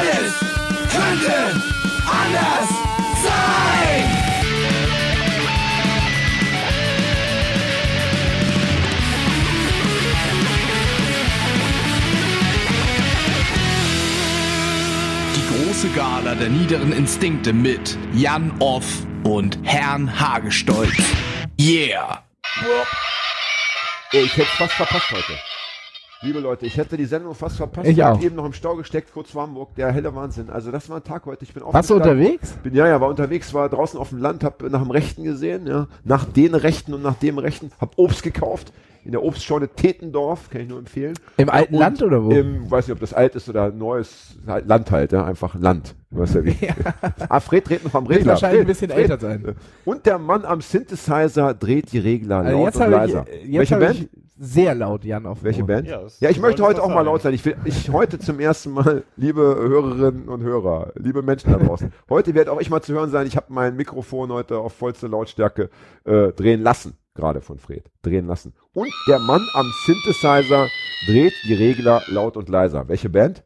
Alles könnte anders sein. Die große Gala der niederen Instinkte mit Jan Off und Herrn Hagestolz. Yeah! Ich hätte fast verpasst heute. Liebe Leute, ich hätte die Sendung fast verpasst. Ich hab auch. eben noch im Stau gesteckt, kurz vor Hamburg. Der helle Wahnsinn. Also das war ein Tag heute. Ich bin Warst du unterwegs? Bin, ja, ja, war unterwegs, war draußen auf dem Land, hab nach dem Rechten gesehen, ja. Nach den Rechten und nach dem Rechten. Hab Obst gekauft. In der Obstscheune Tetendorf, kann ich nur empfehlen. Im alten Und Land oder wo? Im, weiß nicht, ob das alt ist oder neues halt Land halt, ja. Einfach Land. Du weißt ja wie. Ah, Fred dreht noch am Wird Regler. wahrscheinlich ein Fred, bisschen Fred. älter sein. Und der Mann am Synthesizer dreht die Regler Also laut jetzt und leiser. ich, jetzt Welche Band? ich sehr laut Jan auf Welche Ohr. Band? Ja, Ja, ich möchte heute auch das mal laut sein. Ich will, ich heute zum ersten Mal, liebe Hörerinnen und Hörer, liebe Menschen da draußen, heute werde auch ich mal zu hören sein. Ich habe mein Mikrofon heute auf vollste Lautstärke äh, drehen lassen, gerade von Fred, drehen lassen. Und der Mann am Synthesizer dreht die Regler laut und leiser. Welche Band?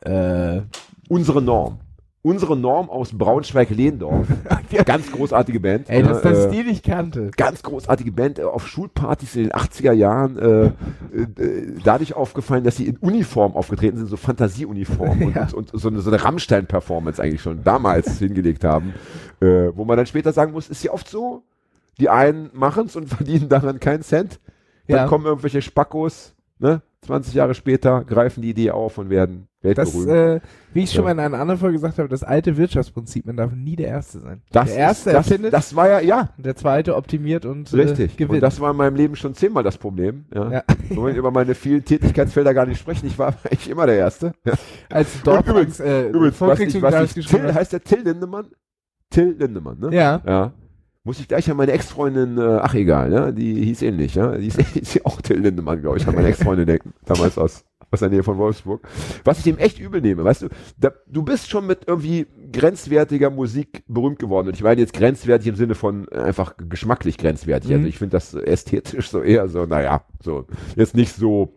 Äh, Unsere Norm. Unsere Norm aus Braunschweig-Lehndorf. Ganz großartige Band. ey, dass das äh, die nicht kannte. ganz großartige Band äh, auf Schulpartys in den 80er Jahren äh, äh, dadurch aufgefallen, dass sie in Uniform aufgetreten sind, so Fantasieuniform und, Ja. und, und so eine, so eine Rammstein-Performance eigentlich schon damals hingelegt haben, äh, wo man dann später sagen muss, ist ja oft so, die einen machen's und verdienen daran keinen Cent, dann Ja. kommen irgendwelche Spackos, ne? 20 Jahre später greifen die Idee auf und werden Das, weltberühmt. äh, wie ich schon mal in einer anderen Folge gesagt habe, das alte Wirtschaftsprinzip, man darf nie der Erste sein. das, der Erste ist, das, erfindet, das war ja, ja, der Zweite optimiert und äh, Richtig. gewinnt. Und das war in meinem Leben schon zehnmal das Problem. Ja. Ja. Wir wollen über meine vielen Tätigkeitsfelder gar nicht sprechen. Ich war eigentlich immer der Erste. Ja. Als übrigens- Dortmungs, äh, Übrigens, was ich, was ich, Till, heißt der Till Lindemann? Till Lindemann, ne? Ja. Ja. Muss ich gleich an meine Ex-Freundin, äh, ach egal, ne? Die hieß ähnlich, ja? Die ja auch Till Lindemann, glaube ich, an meine Ex-Freundin denken. Damals aus, aus der Nähe von Wolfsburg. Was ich dem echt übel nehme, weißt du, da, du bist schon mit irgendwie grenzwertiger Musik berühmt geworden. Und ich meine jetzt grenzwertig im Sinne von äh, einfach geschmacklich grenzwertig. Also Mhm. ich finde das ästhetisch so eher so, naja, so, jetzt nicht so,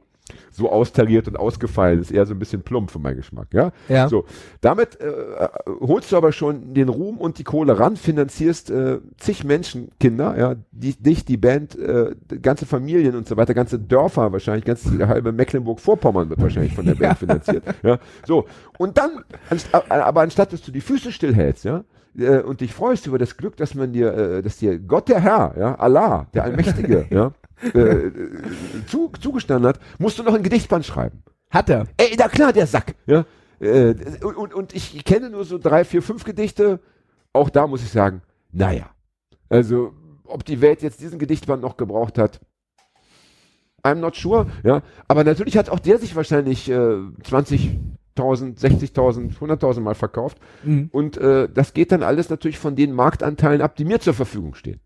so austariert und ausgefallen, ist eher so ein bisschen plump für meinen Geschmack, ja? Ja. So, damit äh, holst du aber schon den Ruhm und die Kohle ran, finanzierst äh, zig Menschenkinder, ja, die, dich, die Band, äh, ganze Familien und so weiter, ganze Dörfer wahrscheinlich, ganz halbe Mecklenburg-Vorpommern wird wahrscheinlich von der Band finanziert, ja, so. Und dann, anst aber anstatt, dass du die Füße stillhältst, ja, äh, und dich freust über das Glück, dass man dir, äh, dass dir Gott der Herr, ja, Allah, der Allmächtige, ja, äh, äh, zu, zugestanden hat, musst du noch ein Gedichtband schreiben. Hat er. Ey, na klar, der Sack. Ja? Äh, und, und, und ich kenne nur so drei, vier, fünf Gedichte. Auch da muss ich sagen, naja. Also, ob die Welt jetzt diesen Gedichtband noch gebraucht hat, I'm not sure. Ja? Aber natürlich hat auch der sich wahrscheinlich äh, 20.000, 60.000, 100.000 Mal verkauft. Mhm. Und äh, das geht dann alles natürlich von den Marktanteilen ab, die mir zur Verfügung stehen.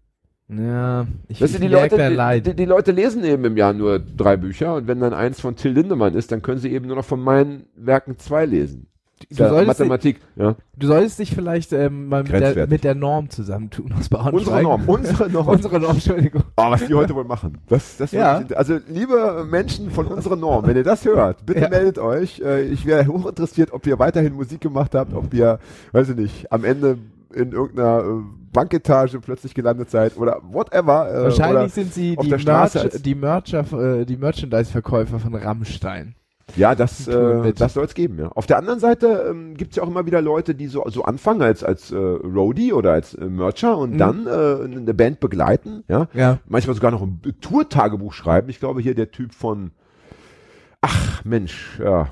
Ja, ich, Weißt du, ich die Leute, die, Leid. die, die Leute lesen eben im Jahr nur drei Bücher und wenn dann eins von Till Lindemann ist, dann können sie eben nur noch von meinen Werken zwei lesen. Du solltest, Mathematik, ja. du solltest dich vielleicht ähm, mal mit der, mit der Norm zusammentun aus. Unsere Norm, unsere Norm. Unsere Norm, Entschuldigung. Oh, was die heute wohl machen. Das, das Ja. wirklich- Also, liebe Menschen von unserer Norm, wenn ihr das hört, bitte Ja. meldet euch. Äh, Ich wäre hochinteressiert, ob ihr weiterhin Musik gemacht habt, ob ihr, weiß ich nicht, am Ende in irgendeiner äh, Banketage plötzlich gelandet seid oder whatever. äh, oder Wahrscheinlich sind sie die, Merch, die, Mercher, äh, die Merchandise-Verkäufer von Rammstein. Ja, das, äh, das soll es geben, ja. Auf der anderen Seite ähm, gibt es ja auch immer wieder Leute, die so, so anfangen als, als äh, Roadie oder als äh, Mercher und Mhm. dann äh, eine Band begleiten, ja. Ja. Manchmal sogar noch ein Tour-Tagebuch schreiben. Ich glaube hier der Typ von Ach Mensch, ja,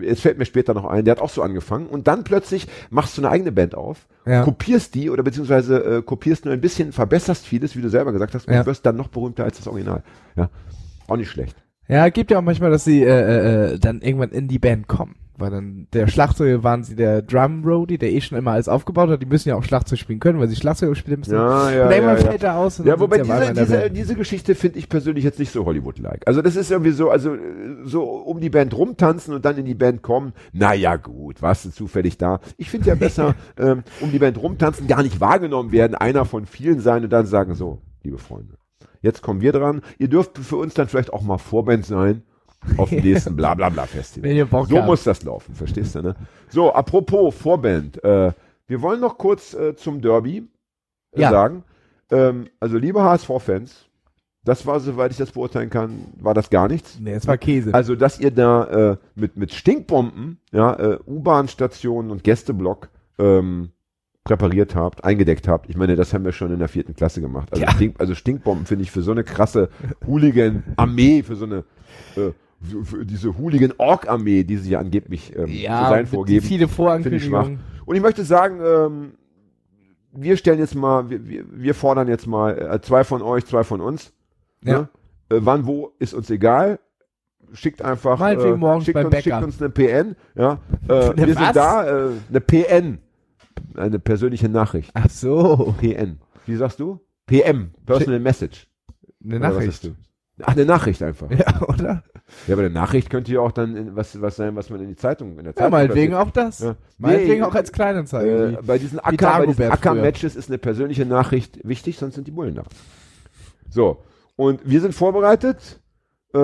es fällt mir später noch ein, der hat auch so angefangen und dann plötzlich machst du eine eigene Band auf, Ja. kopierst die oder beziehungsweise äh, kopierst nur ein bisschen, verbesserst vieles, wie du selber gesagt hast, und Ja. wirst dann noch berühmter als das Original. Ja, auch nicht schlecht. Ja, gibt ja auch manchmal, dass sie äh, äh, dann irgendwann in die Band kommen. Weil dann der Schlagzeuger waren sie der Drum Roadie, der eh schon immer alles aufgebaut hat. Die müssen ja auch Schlagzeug spielen können, weil sie Schlagzeug spielen müssen. Ja, ja, und ja, irgendwann ja. fällt er aus. Und Ja, wobei diese, diese, diese Geschichte finde ich persönlich jetzt nicht so Hollywood-like. Also das ist irgendwie so, also äh, so um die Band rumtanzen und dann in die Band kommen. Naja gut, warst du zufällig da? Ich finde ja besser, ähm, um die Band rumtanzen, gar nicht wahrgenommen werden, einer von vielen sein und dann sagen so, liebe Freunde, jetzt kommen wir dran. Ihr dürft für uns dann vielleicht auch mal Vorband sein. auf dem nächsten Blablabla-Festival. Wenn ihr Bock So habt. muss das laufen, verstehst du, ne? So, apropos Vorband, äh, wir wollen noch kurz äh, zum Derby äh, Ja. sagen. Ähm, also, liebe HSV-Fans, das war, soweit ich das beurteilen kann, war das gar nichts. Nee, es war Käse. Also, dass ihr da äh, mit, mit Stinkbomben, ja, äh, U-Bahn-Stationen und Gästeblock ähm, präpariert habt, eingedeckt habt. Ich meine, das haben wir schon in der vierten Klasse gemacht. Also, Ja. Stink, also Stinkbomben finde ich für so eine krasse Hooligan-Armee, für so eine äh, für, diese Hooligan-Org-Armee, die sie ja angeblich ähm, zu ja, sein mit vorgeben. viele Finde ich. Vorankündigungen. Und ich möchte sagen, ähm, wir stellen jetzt mal, wir, wir, wir fordern jetzt mal äh, zwei von euch, zwei von uns. Ja. Ne? Äh, wann, wo, ist uns egal. Schickt einfach, morgens schickt, uns, schickt uns eine PN. Ja? Äh, wir was? sind da, äh, eine PN. Eine persönliche Nachricht. Ach so, PN. Wie sagst du? PM. Personal Message. eine Oder Nachricht. Ach, eine Nachricht einfach. Ja, oder? Ja, aber eine Nachricht könnte ja auch dann in, was, was sein, was man in die Zeitung, in der Ja, Zeitung meinetwegen platziert. auch das. Ja. Meinetwegen Nee, auch als Kleinanzeige. Äh, bei diesen Acker. Acker-Matches ist eine persönliche Nachricht wichtig, sonst sind die Bullen da. So. Und wir sind vorbereitet. Äh,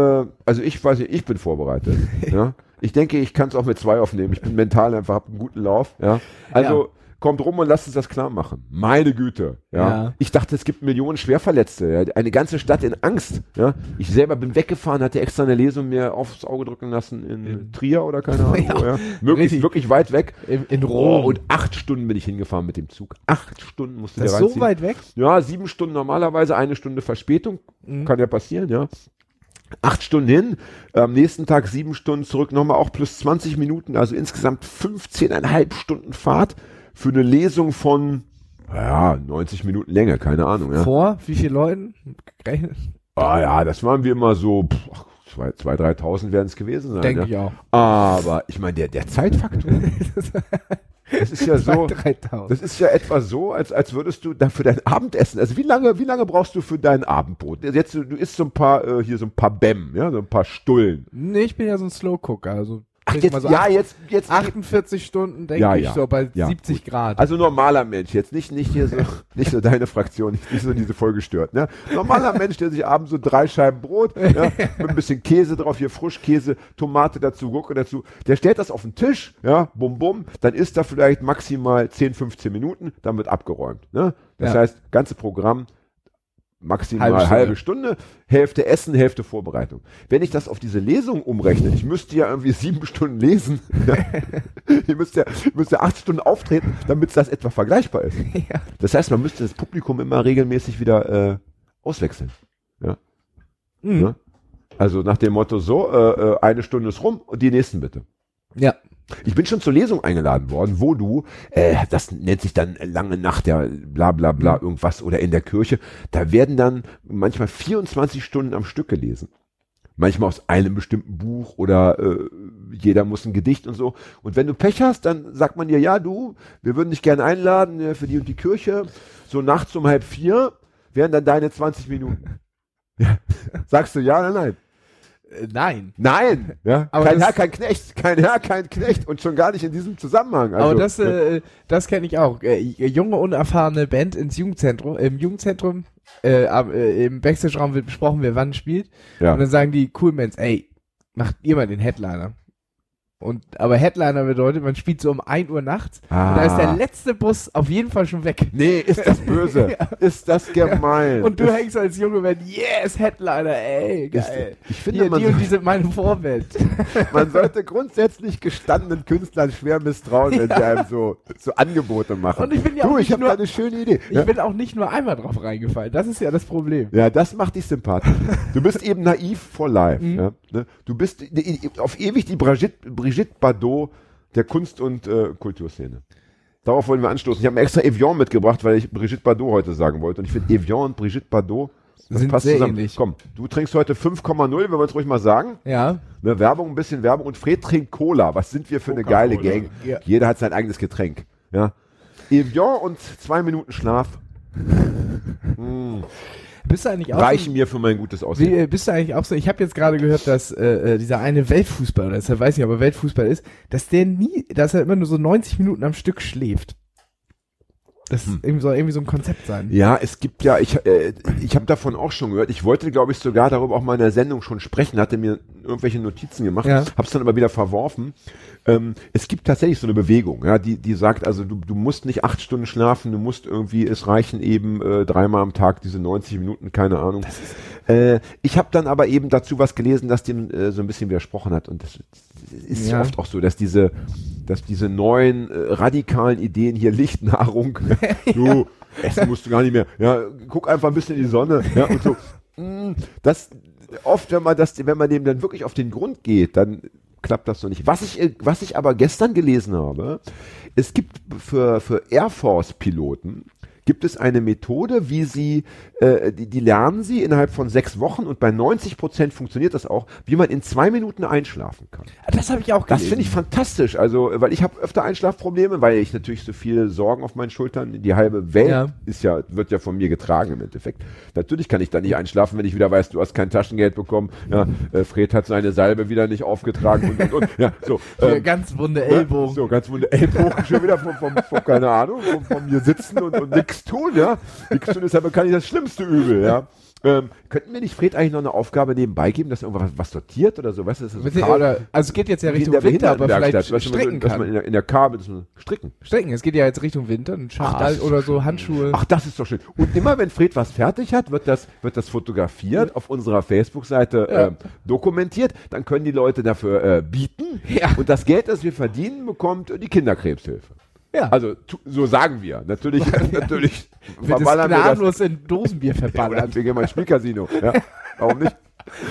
also ich weiß nicht, ich bin vorbereitet. ja. Ich denke, ich kann es auch mit zwei aufnehmen. Ich bin mental einfach, hab einen guten Lauf. Ja. Also kommt rum und lasst uns das klar machen. Meine Güte. Ja. Ja. Ich dachte, es gibt Millionen Schwerverletzte. Ja. Eine ganze Stadt in Angst. Ja. Ich selber bin weggefahren, hatte extra eine Lesung mir aufs Auge drücken lassen in Trier oder keine Ahnung. Ja. wo, Ja. Möglichst, wirklich weit weg. in, in Oh, Rom. und acht Stunden bin ich hingefahren mit dem Zug. Acht Stunden musste das der ist so weit weg? Ja, sieben Stunden normalerweise, eine Stunde Verspätung. Mhm. Kann ja passieren, ja. Acht Stunden hin, am nächsten Tag sieben Stunden zurück, nochmal auch plus 20 Minuten, also insgesamt 15,5 Stunden Fahrt für eine Lesung von, ja, 90 Minuten Länge, keine Ahnung, ja. Vor wie viele Leuten? Ah ja, das waren wir immer so, pff, ach, zwei, zwei, 3.000 werden es gewesen sein. Denke ja. ich auch. Aber ich meine, der, der Zeitfaktor, das ist ja so, 3000. Das ist ja etwa so, als, als würdest du dann für dein Abendessen, also wie lange, wie lange brauchst du für dein Abendbrot? Jetzt, du isst so ein paar, äh, hier so ein paar Bäm, ja, so ein paar Stullen. Nee, ich bin ja so ein Slow Cooker, also Ach, jetzt, so ja, jetzt, jetzt, 48 Stunden denke Ja, ich ja. so bei Ja, 70 Grad. also normaler Mensch, jetzt nicht, nicht hier so, nicht so deine Fraktion, nicht, nicht so diese vollgestört, ne? Normaler Mensch, der sich abends so drei Scheiben Brot, ja, mit ein bisschen Käse drauf, hier Frischkäse, Tomate dazu, Gurke dazu, der stellt das auf den Tisch, ja, bum bum, dann isst er vielleicht maximal 10, 15 Minuten, dann wird abgeräumt, ne? Das heißt, ganze Programm, maximal Halbe halbe Stunde. Hälfte Essen, Hälfte Vorbereitung. Wenn ich das auf diese Lesung umrechne, ich müsste ja irgendwie sieben Stunden lesen. ihr müsst ja, müsst ja acht Stunden auftreten, damit das etwa vergleichbar ist. Ja. Das heißt, man müsste das Publikum immer regelmäßig wieder äh, auswechseln. Mhm. Ne? Also nach dem Motto so, äh, äh, eine Stunde ist rum und die nächsten bitte. ja. Ich bin schon zur Lesung eingeladen worden, wo du, äh, das nennt sich dann lange Nacht der bla bla bla Mhm. irgendwas oder in der Kirche, da werden dann manchmal 24 Stunden am Stück gelesen. Manchmal aus einem bestimmten Buch oder äh, jeder muss ein Gedicht und so. Und wenn du Pech hast, dann sagt man dir, ja du, wir würden dich gerne einladen äh, für die und die Kirche. So nachts um halb vier wären dann deine 20 Minuten. Ja. Sagst du ja oder nein? Äh, nein. Nein, ja. Aber kein Herr, kein Knecht, kein Herr, kein Knecht und schon gar nicht in diesem Zusammenhang. Also, Aber das, äh, das kenne ich auch. Äh, junge, unerfahrene Band ins Jugendzentrum. Im Jugendzentrum, äh, äh, im Backstage-Raum wird besprochen, wer wann spielt. ja. Und dann sagen die Coolmans, ey, macht ihr mal den Headliner. Und, aber Headliner bedeutet, man spielt so um 1 Uhr nachts. Ah. Und da ist der letzte Bus auf jeden Fall schon weg. Nee, ist das böse. Ist das gemein. Und du ist, hängst als junge Band, yes, Headliner, ey, geil. ich finde, Hier, man, die und die sind meine Vorwelt. man sollte grundsätzlich gestandenen Künstlern schwer misstrauen, wenn sie einem so, so Angebote machen. Und ich bin ja du, auch ich habe nur- da eine schöne Idee. Ich Ja? bin auch nicht nur einmal drauf reingefallen. Das ist ja das Problem. Ja, das macht dich sympathisch. Du bist eben naiv for life. Mhm. Ja, ne? Du bist auf ewig die Brigitte, Brigitte Bardot der Kunst- und äh, Kulturszene. Darauf wollen wir anstoßen. Ich habe mir extra Evian mitgebracht, weil ich Brigitte Bardot heute sagen wollte. Und ich finde Evian und Brigitte Bardot, das Sind passt sehr zusammen. ähnlich. Komm, du trinkst heute 5,0, wenn wir es ruhig mal sagen. Ja. Ne, Werbung, ein bisschen Werbung. Und Fred trinkt Cola. Was sind wir für eine geile. Gang? Ja. Jeder hat sein eigenes Getränk. Ja. Evian und zwei Minuten Schlaf Bist du eigentlich auch reichen so, mir für mein gutes wie, Aussehen. äh, bist du eigentlich auch so, ich habe jetzt gerade gehört, dass äh, äh, dieser eine Weltfußballer, deshalb weiß ich nicht, aber Weltfußball ist, dass der nie, dass er immer nur so 90 Minuten am Stück schläft. Das irgendwie soll irgendwie so ein Konzept sein. Ja, es gibt ja, ich, äh, ich habe davon auch schon gehört. Ich wollte, glaube ich, sogar darüber auch mal in der Sendung schon sprechen, hatte mir irgendwelche Notizen gemacht, Ja. hab's dann aber wieder verworfen. Ähm, es gibt tatsächlich so eine Bewegung, ja, die, die sagt, also du, du musst nicht acht Stunden schlafen, du musst irgendwie, es reichen eben äh, dreimal am Tag diese 90 Minuten, keine Ahnung. Äh, ich habe dann aber eben dazu was gelesen, das dem äh, so ein bisschen widersprochen hat. Und das ist Ja. oft auch so, dass diese, dass diese neuen äh, radikalen Ideen hier Lichtnahrung, du, essen musst du gar nicht mehr. Ja, guck einfach ein bisschen in die Sonne. Ja, und so. Mm, Das oft, wenn man das, wenn man dem dann wirklich auf den Grund geht, dann klappt das so nicht. Was ich, was ich aber gestern gelesen habe, es gibt für, für Air Force Piloten gibt es eine Methode, wie sie, äh, die, die lernen sie innerhalb von sechs Wochen und bei 90 Prozent funktioniert das auch, wie man in zwei Minuten einschlafen kann. Das habe ich auch Das gelesen. finde ich fantastisch. Also, weil ich habe öfter Einschlafprobleme, weil ich natürlich so viele Sorgen auf meinen Schultern. Die halbe Welt Ja. ist ja, wird ja von mir getragen im Endeffekt. Natürlich kann ich da nicht einschlafen, wenn ich wieder weiß, du hast kein Taschengeld bekommen. Ja, äh, Fred hat seine Salbe wieder nicht aufgetragen und, und, und. Ja, so. Ähm, ganz wunde Ellbogen. so, ganz wunde Ellbogen schon wieder vom, vom, vom keine Ahnung, vom, vom mir sitzen und, und nichts tun, ja. Nichts tun ist ja bekanntlich das schlimmste Übel, ja. Ähm, könnten wir nicht Fred eigentlich noch eine Aufgabe nebenbei geben, dass er irgendwas was sortiert oder so, weißt du, das ist so oder, also es geht jetzt ja Richtung Winter, aber vielleicht stricken dass man kann. in der, in der Kabel stricken. Stricken, es geht ja jetzt Richtung Winter, ein Schal das- oder so, Handschuhe. Ach, das ist doch schön. Und immer wenn Fred was fertig hat, wird das, wird das fotografiert, auf unserer Facebook-Seite Ja. ähm, dokumentiert. Dann können die Leute dafür äh, bieten. Ja. Und das Geld, das wir verdienen, bekommt äh, die Kinderkrebshilfe. Ja, Also so sagen wir. Natürlich, natürlich wird es verballern wir das. gnadenlos in Dosenbier Ja, verballert. wir gehen mal ins Spielcasino. Ja. Warum nicht?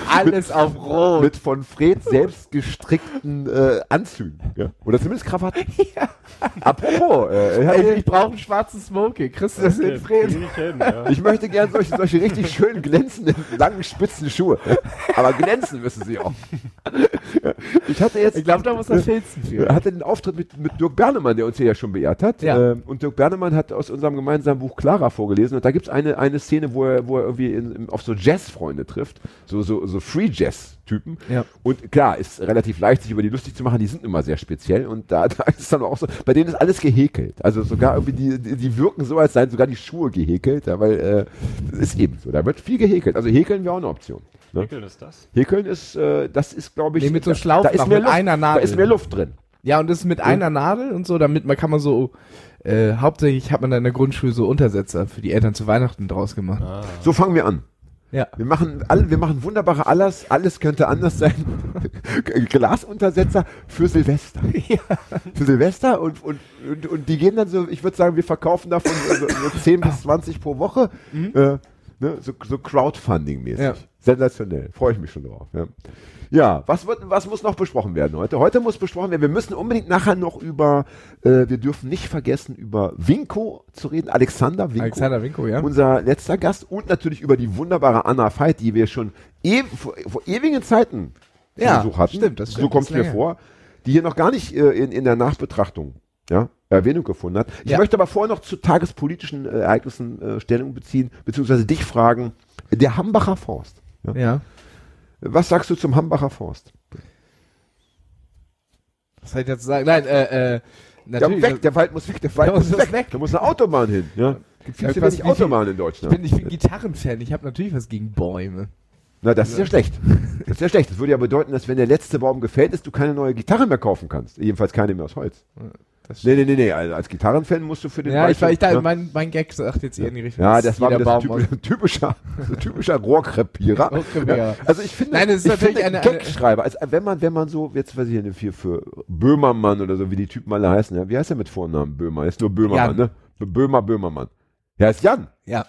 Alles auf Rot. Mit von Fred selbst gestrickten äh, Anzügen. Ja. Oder zumindest Krawatten. Apropos, äh, Ey, ich brauche einen schwarzen Smoking. Kriegst du das Okay, in Fred? ich hin, ja. Ich möchte gern solche, solche richtig schön glänzenden, langen, spitzen Schuhe. Aber glänzen müssen sie auch. Ich hatte jetzt, Ich glaube, da muss er filzen für. hatte den Auftritt mit, mit Dirk Bernemann, der uns hier ja schon beehrt hat. Ja. Ähm, und Dirk Bernemann hat aus unserem gemeinsamen Buch Clara vorgelesen. Und da gibt's eine, eine Szene, wo er, wo er irgendwie in, auf so Jazz-Freunde trifft. So, so, so Free-Jazz-Typen. Ja. Und klar, ist relativ leicht, sich über die lustig zu machen. Die sind immer sehr speziell. Und da, da ist dann auch so, bei denen ist alles gehäkelt. Also sogar irgendwie, die, die, die wirken so, als seien sogar die Schuhe gehäkelt. Ja, weil, äh, das ist eben so. Da wird viel gehäkelt. Also häkeln wäre auch eine Option. Ne? Wickeln ist das? Häkeln ist, äh, das ist, glaube ich, Nee, mit so da- Schlaufen da ist mehr mit Luft, einer Da Nadel. ist mehr Luft drin. Ja, und das ist mit einer Nadel und so, damit man kann man so, äh, hauptsächlich hat man dann in der Grundschule so Untersetzer für die Eltern zu Weihnachten draus gemacht. Ah. So fangen wir an. Ja. Wir machen alle, wir machen wunderbare alles, alles könnte anders sein. Glasuntersetzer für Silvester. Für Silvester und, und, und, und die gehen dann so, ich würde sagen, wir verkaufen davon so, so 10 bis 20 pro Woche. Äh, ne, so, so Crowdfunding-mäßig. Ja. Sensationell. Freue ich mich schon drauf. Ja. Ja, was, wird, was muss noch besprochen werden heute? Heute muss besprochen werden, wir müssen unbedingt nachher noch über, äh, wir dürfen nicht vergessen, über Winko zu reden, Alexander Winko. Alexander Winko, ja. Unser letzter Gast und natürlich über die wunderbare Anna Veit, die wir schon ew vor, vor ewigen Zeiten Ja, Besuch hatten. stimmt, das So stimmt, kommt das es mir länger. vor. Die hier noch gar nicht äh, in, in der Nachbetrachtung ja, Erwähnung gefunden hat. Ich Ja. möchte aber vorher noch zu tagespolitischen äh, Ereignissen äh, Stellung beziehen, beziehungsweise dich fragen, der Hambacher Forst. Ja. Ja. Was sagst du zum Hambacher Forst? Was soll ich dazu sagen? Nein, äh, äh, Ja, natürlich. weg, der Wald muss weg, der Wald muss weg. weg. Da muss eine Autobahn hin. Ja. Gibt Ja, wenig Autobahnen in ich Deutschland. bin, ich bin Gitarrenfan, ich habe natürlich was gegen Bäume. Na, das ist ja schlecht. Das ist ja schlecht. Das würde ja bedeuten, dass wenn der letzte Baum gefällt ist, du keine neue Gitarre mehr kaufen kannst. Jedenfalls keine mehr aus Holz. Das Nee, nee, nee, nee. Also als Gitarrenfan musst du für den ja, ich, war, ich da, ja. mein, mein Gag sagt jetzt eher in die Richtung. ja, das war wieder ein typischer, typischer, typischer Rohrkrepierer. Ja, also ich finde, Nein, es ist ich natürlich finde eine- Gagschreiber, also wenn man, wenn man so, jetzt weiß ich nicht, für, für Böhmermann oder so, wie die Typen alle heißen, ja, wie heißt er mit Vornamen Böhmer? Er ist nur Böhmermann, Jan. ne? Böhmer, Böhmermann. Ja, ist Jan. Ja,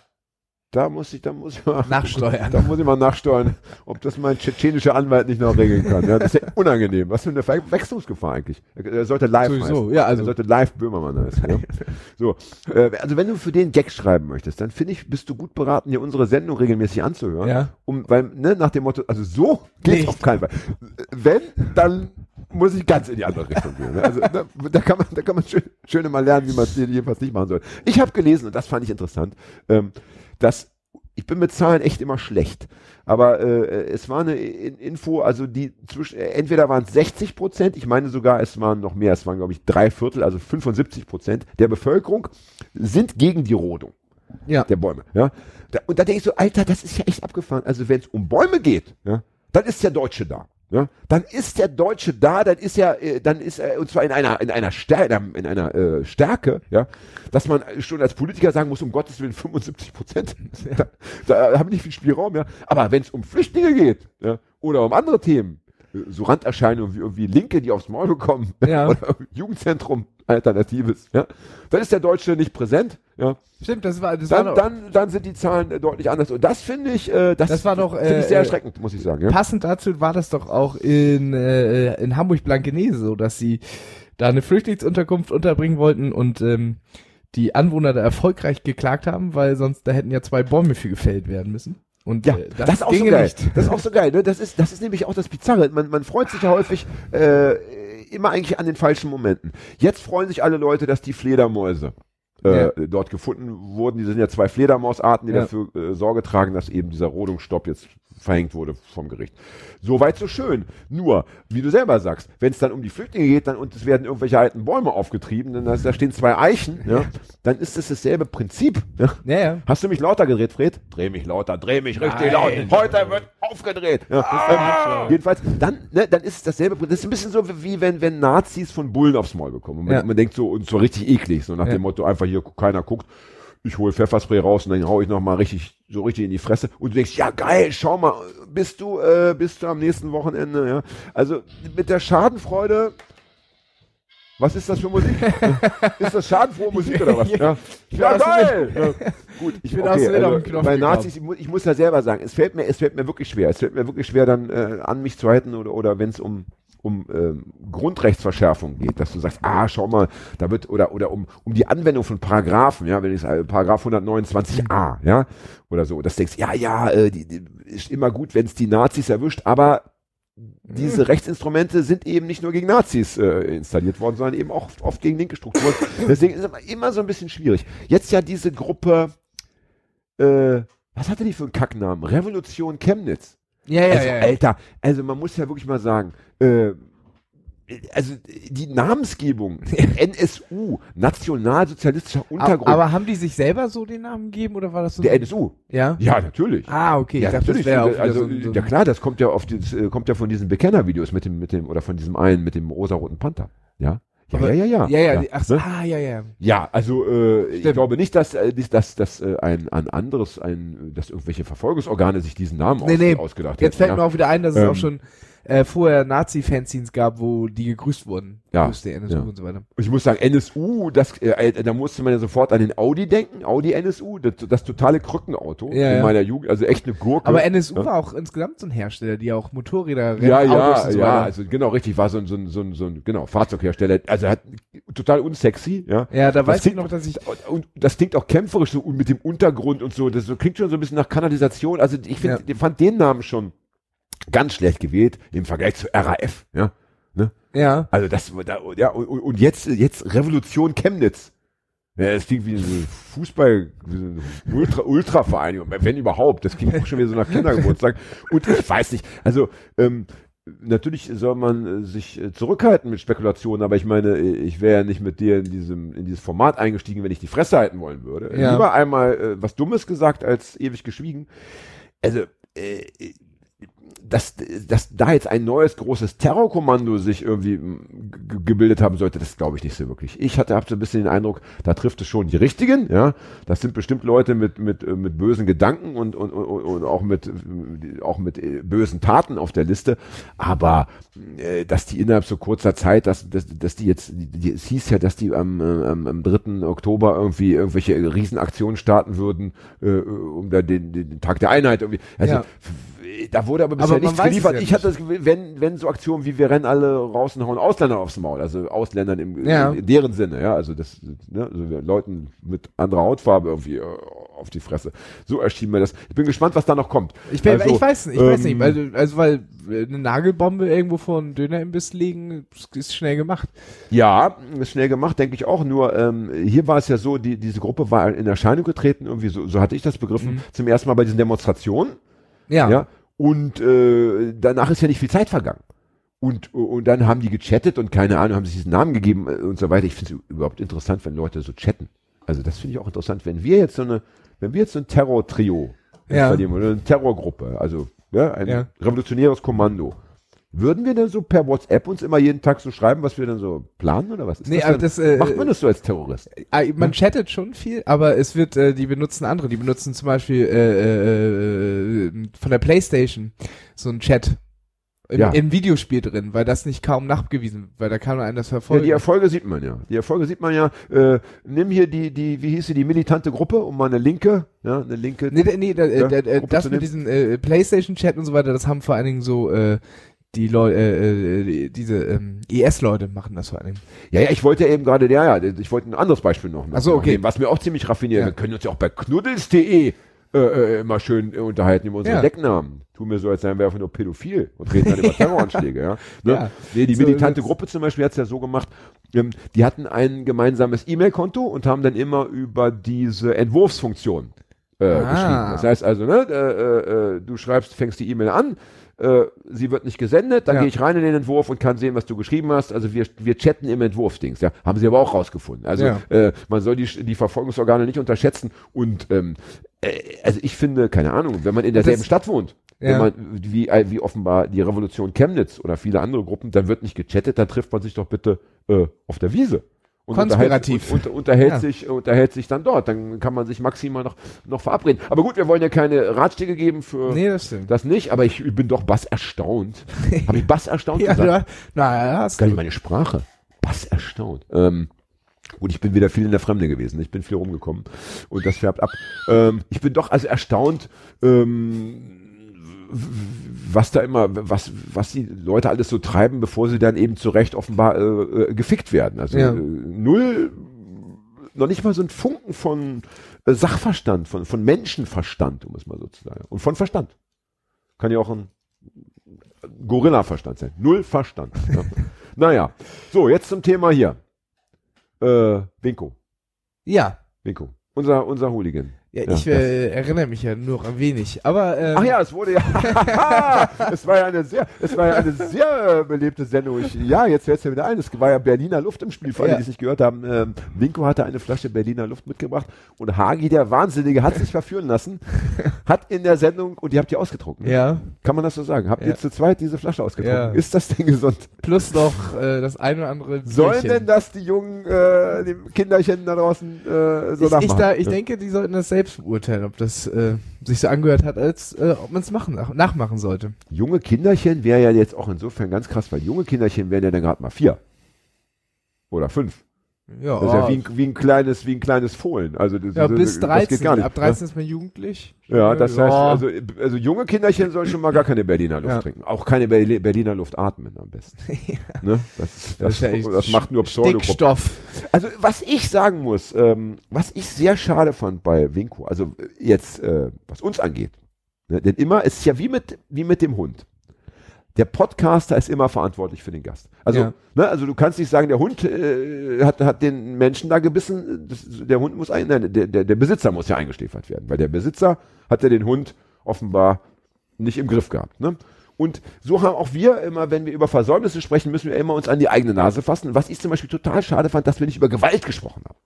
Da muss ich, da muss ich mal Nachsteuern. Da muss ich mal nachsteuern, ob das mein tschetschenischer Anwalt nicht noch regeln kann. Ja, das ist ja unangenehm. Was für eine Verwechslungsgefahr eigentlich. Er sollte live Sowieso, heißen. ja, also- Er sollte live Böhmermann heißen. Ja. So, äh, also wenn du für den Gag schreiben möchtest, dann finde ich, bist du gut beraten, dir unsere Sendung regelmäßig anzuhören. Ja. Um, weil, ne, nach dem Motto, also so geht's Nicht. auf keinen Fall. Wenn, dann muss ich ganz in die andere Richtung gehen. ne? Also da, da kann man, da kann man schön, schön mal lernen, wie man es jedenfalls nicht machen soll. Ich habe gelesen, und das fand ich interessant, ähm, dass ich bin mit Zahlen echt immer schlecht. Aber äh, es war eine Info, also die zwischen, äh, entweder waren es 60 Prozent, ich meine sogar, es waren noch mehr, es waren glaube ich drei Viertel, also 75 Prozent der Bevölkerung sind gegen die Rodung Ja. der Bäume. Ja? Da, und da denke ich so, Alter, das ist ja echt abgefahren. Also wenn es um Bäume geht, ja, dann ist der Deutsche da. Ja, dann ist der Deutsche da, dann ist er, äh, dann ist er, und zwar in einer, in einer Stärke, in einer äh, Stärke, ja, dass man schon als Politiker sagen muss, um Gottes Willen 75 Prozent, da, da haben nicht viel Spielraum, ja. Aber wenn es um Flüchtlinge geht, ja, oder um andere Themen, so Randerscheinungen wie irgendwie Linke, die aufs Maul bekommen, Ja. oder Jugendzentrum Alternatives, ja, dann ist der Deutsche nicht präsent, ja. Stimmt, das war, das war Dann, doch dann, dann sind die Zahlen äh, deutlich anders. Und das finde ich, äh, das, Das war doch, finde äh, ich sehr äh, erschreckend, muss ich sagen. Ja? passend dazu war das doch auch in, äh, in Hamburg-Blankenese so, dass sie da eine Flüchtlingsunterkunft unterbringen wollten und ähm, die Anwohner da erfolgreich geklagt haben, weil sonst da hätten ja zwei Bäume für gefällt werden müssen. Und Ja, äh, das, ist auch so geil. nicht. Das ist auch so geil. Ne? Das ist, das ist nämlich auch das Bizarre. Man, man freut sich ja häufig äh, immer eigentlich an den falschen Momenten. Jetzt freuen sich alle Leute, dass die Fledermäuse äh, dort gefunden wurden. Die sind ja zwei Fledermausarten, die Ja. dafür äh, Sorge tragen, dass eben dieser Rodungsstopp jetzt verhängt wurde vom Gericht. Soweit so schön. Nur, wie du selber sagst, wenn es dann um die Flüchtlinge geht dann, und es werden irgendwelche alten Bäume aufgetrieben, dann da da stehen zwei Eichen, ja, dann ist es dasselbe Prinzip. Ja. Ja, ja. Hast du mich lauter gedreht, Fred? Dreh mich lauter, dreh mich richtig laut. Heute wird aufgedreht. Ja, ähm, jedenfalls, dann, ne, dann ist es dasselbe. Das ist ein bisschen so wie wenn, wenn Nazis von Bullen aufs Maul bekommen. Und man, man denkt so, und zwar richtig eklig, so nach dem Motto, einfach hier keiner guckt. Ich hole Pfefferspray raus und dann hau ich noch mal richtig, so richtig in die Fresse. Und du denkst, ja geil, schau mal, bist du, äh, bist du am nächsten Wochenende, ja. Also mit der Schadenfreude, was ist das für Musik? ist das schadenfrohe Musik oder was? Ja, ja geil! Ja. Gut, ich bin den Knopf bei. Nazis, ich, mu- ich muss ja selber sagen, es fällt mir, es fällt mir wirklich schwer. Es fällt mir wirklich schwer, dann äh, an mich zu halten oder, oder wenn es um um ähm, Grundrechtsverschärfung geht, dass du sagst, ah, schau mal, da wird oder oder um um die Anwendung von Paragraphen, ja, wenn ich sage, Paragraph 129a, ja, oder so, dass du denkst, ja, ja, äh, die, die ist immer gut, wenn es die Nazis erwischt, aber diese Rechtsinstrumente sind eben nicht nur gegen Nazis äh, installiert worden, sondern eben auch oft gegen linke Strukturen. Deswegen ist es immer, immer so ein bisschen schwierig. Jetzt ja diese Gruppe, äh, was hatte die für einen Kacknamen? Revolution Chemnitz. Ja, ja, also, ja. Alter, also man muss ja wirklich mal sagen, äh, also die Namensgebung, NSU, Nationalsozialistischer Untergrund, Aber haben die sich selber so den Namen gegeben oder war das so? der NSU. ja. Ja, natürlich. Ah, okay. Ja, ich dachte, das natürlich. wieder also, so, ein- so ja klar, das kommt ja auf das, äh, kommt ja von diesen Bekennervideos mit dem, mit dem, oder von diesem einen, mit dem rosaroten Panther. Ja. Ja, Aber- ja, ja, ja. Ja, ja, die- ach so, ne? ah, ja, ja. ja also äh, ich glaube nicht, dass äh, dass, dass äh, ein, ein anderes, ein, dass irgendwelche Verfolgungsorgane sich diesen Namen Nee, aus, nee. ausgedacht Jetzt hätten. fällt ja. mir auch wieder ein, dass es Ähm. auch schon äh, vorher Nazi-Fanzines gab, wo die gegrüßt wurden. Ja, Grüß die NSU ja. und so weiter. Und ich muss sagen, NSU, das, äh, äh, da musste man ja sofort an den Audi denken, Audi NSU, das, das totale Krückenauto Ja, in ja. meiner Jugend, also echt eine Gurke. Aber NSU ja. war auch insgesamt so ein Hersteller, die auch Motorräder, Ja, Autos ja, und so ja, also genau, richtig, war so ein, so ein, so ein, so ein genau, Fahrzeughersteller, also hat total unsexy, ja. Ja, da Das weiß ich klingt- noch, dass ich Und, das klingt auch kämpferisch so mit dem Untergrund und so, das so, klingt schon so ein bisschen nach Kanalisation, also ich ich fand den Namen schon ganz schlecht gewählt im Vergleich zu RAF, ja. ja, Also das, da, ja, und, und jetzt, jetzt Revolution Chemnitz. Ja, das klingt wie so ein Fußball, wie so eine Ultra, Ultra-Vereinigung, wenn überhaupt. Das klingt auch schon wieder so nach Kindergeburtstag. Und ich weiß nicht, also, ähm, natürlich soll man äh, sich äh, zurückhalten mit Spekulationen, aber ich meine, äh, ich wäre ja nicht mit dir in diesem, in dieses Format eingestiegen, wenn ich die Fresse halten wollen würde. Ja. Lieber einmal äh, was Dummes gesagt als ewig geschwiegen. Also, äh, dass, dass da jetzt ein neues großes Terrorkommando sich irgendwie gebildet haben sollte, das glaube ich nicht so wirklich. Ich hatte hab so ein bisschen den Eindruck, da trifft es schon die Richtigen, ja. Das sind bestimmt Leute mit mit äh, mit bösen Gedanken und und, und, und auch mit äh, auch mit äh, bösen Taten auf der Liste, aber äh, dass die innerhalb so kurzer Zeit, dass dass, dass die jetzt die, es hieß ja, dass die am, am am 3. Oktober irgendwie irgendwelche Riesenaktionen starten würden, äh, um da den, den, den Tag der Einheit irgendwie. Also Ja. Da wurde aber bisher Aber nichts geliefert. ja ich nicht. hatte das wenn, wenn so Aktionen wie wir rennen alle raus und hauen Ausländer aufs Maul, also Ausländern im, Ja. in, in deren Sinne, ja, also das, ne, also Leuten mit anderer Hautfarbe irgendwie äh, auf die Fresse. So erschien mir das. Ich bin gespannt, was da noch kommt. Ich, bin, Also, ich weiß nicht, ich weiß nicht, ähm, weil, also weil äh, eine Nagelbombe irgendwo vor einen Dönerimbiss legen, ist schnell gemacht. Ja, ist schnell gemacht, denke ich auch. Nur ähm, hier war es ja so, die, diese Gruppe war in Erscheinung getreten, irgendwie so, so hatte ich das begriffen, Mhm. zum ersten Mal bei diesen Demonstrationen. Ja. Ja. Und äh, danach ist ja nicht viel Zeit vergangen. Und, und dann haben die gechattet und keine Ahnung, haben sich diesen Namen gegeben äh, und so weiter. Ich finde es überhaupt interessant, wenn Leute so chatten. Also das finde ich auch interessant, wenn wir jetzt so eine, wenn wir jetzt so ein Terror-Trio Ja. installieren oder eine Terrorgruppe, also ja, ein Ja. revolutionäres Kommando. Würden wir dann so per WhatsApp uns immer jeden Tag so schreiben, was wir dann so planen oder was? Ist Nee, das aber das, äh, macht man das so als Terrorist? Ah, Man chattet schon viel, aber es wird, äh, die benutzen andere, die benutzen zum Beispiel äh, äh, äh, von der Playstation so ein Chat im, Ja. im Videospiel drin, weil das nicht kaum nachgewiesen, weil da kann man einen das Ja, verfolgen. die Erfolge sieht man ja. Die Erfolge sieht man ja. Äh, nimm hier die, die, wie hieß sie, die militante Gruppe, um mal eine linke, ja, eine linke. Nee, nee, da, Ja, äh, äh, Gruppe das mit nehmen. diesem äh, Playstation-Chat und so weiter, das haben vor allen Dingen so äh, die Leute, äh, äh, die- diese ähm, IS-Leute machen das vor Dingen. Ja, ja, ich wollte ja eben gerade, ja, ja, ich wollte ein anderes Beispiel noch, Ach so, noch okay. nehmen, was mir auch ziemlich raffiniert. Ja. Wir können uns ja auch bei knuddels.de äh, äh, immer schön äh, unterhalten über unsere Ja. Decknamen. Tun wir so, als seien wir einfach nur pädophil und reden dann über Terroranschläge, ja. Ne? Ja. Nee, die So, militante Gruppe zum Beispiel hat es ja so gemacht, ähm, die hatten ein gemeinsames E-Mail-Konto und haben dann immer über diese Entwurfsfunktion äh, Ah. geschrieben. Das heißt also, ne, äh, äh, äh, du schreibst, fängst die E-Mail an, äh, sie wird nicht gesendet, dann Ja. gehe ich rein in den Entwurf und kann sehen, was du geschrieben hast. Also wir, wir chatten im Entwurfsdings, ja. Haben sie aber auch rausgefunden. Also Ja. äh, man soll die, die Verfolgungsorgane nicht unterschätzen und ähm, äh, also ich finde, keine Ahnung, wenn man in derselben Das- Stadt wohnt, Ja. wenn man, wie, äh, wie offenbar die Revolution Chemnitz oder viele andere Gruppen, dann wird nicht gechattet, dann trifft man sich doch bitte äh, auf der Wiese. Und Konspirativ. Unterhält, und, unterhält, Ja. sich, unterhält sich dann dort. Dann kann man sich maximal noch, noch verabreden. Aber gut, wir wollen ja keine Ratschläge geben für Nee, das das nicht, aber ich bin doch bass erstaunt. Habe ich bass erstaunt ja, gesagt? na, ja, hast Gar nicht meine Sprache. Bass erstaunt. Ähm, gut, ich bin wieder viel in der Fremde gewesen. Ich bin viel rumgekommen. Und das färbt ab. Ähm, ich bin doch also erstaunt, ähm, was da immer, was, was die Leute alles so treiben, bevor sie dann eben zu Recht offenbar äh, äh, gefickt werden. Also Ja. äh, null, noch nicht mal so ein Funken von äh, Sachverstand, von, von Menschenverstand, um es mal so zu sagen. Und von Verstand. Kann ja auch ein Gorilla-Verstand sein. Null Verstand. Ja. naja, so, jetzt zum Thema hier. Äh, Winko. Ja. Winko. Unser, unser Hooligan. Ja, Ja, ich äh, erinnere mich ja nur ein wenig. Aber ähm, Ach ja, es wurde ja. es war ja eine sehr, es war ja eine sehr äh, belebte Sendung. Ich, ja, jetzt fällt es mir wieder ein. Es war ja Berliner Luft im Spiel, für alle, Ja. die es nicht gehört haben. Ähm, Winko hatte eine Flasche Berliner Luft mitgebracht und Hagi, der Wahnsinnige, hat sich verführen lassen, hat in der Sendung, und die habt ihr ausgetrunken. ja, Kann man das so sagen? Habt ihr zu zweit diese Flasche ausgetrunken? Ja. Ist das denn gesund? plus noch äh, das ein oder andere Sollen Bierchen. denn das die jungen äh, die Kinderchen da draußen äh, so ich, ich, da, ich denke, die sollten das selbst beurteilen, ob das äh, sich so angehört hat, als äh, ob man es nach, nachmachen sollte. Junge Kinderchen wäre ja jetzt auch insofern ganz krass, weil junge Kinderchen wären ja dann gerade mal vier. Oder fünf. Ja, Das ist ja wie ein, wie ein kleines, wie ein kleines Fohlen. Also das, ja das, bis das 13. geht gar nicht. Ab 13 ist man jugendlich. Ja, das Ja. heißt, also, also junge Kinderchen sollen schon mal gar keine Berliner Luft Ja. trinken. Auch keine Berli- Berliner Luft atmen am besten. Ne? Das, das, das, echt macht nur. Stickstoff. Also was ich sagen muss, ähm, was ich sehr schade fand bei Winko, also jetzt äh, was uns angeht, ne, denn immer es ist ja wie mit wie mit dem Hund. Der Podcaster ist immer verantwortlich für den Gast. Also, Ja. ne, also du kannst nicht sagen, der Hund äh, hat, hat den Menschen da gebissen, das, der Hund muss ein, nein, der, der, der Besitzer muss ja eingeschläfert werden, weil der Besitzer hat ja den Hund offenbar nicht im Griff gehabt. Ne? Und so haben auch wir immer, wenn wir über Versäumnisse sprechen, müssen wir immer uns an die eigene Nase fassen. Was ich zum Beispiel total schade fand, dass wir nicht über Gewalt gesprochen haben.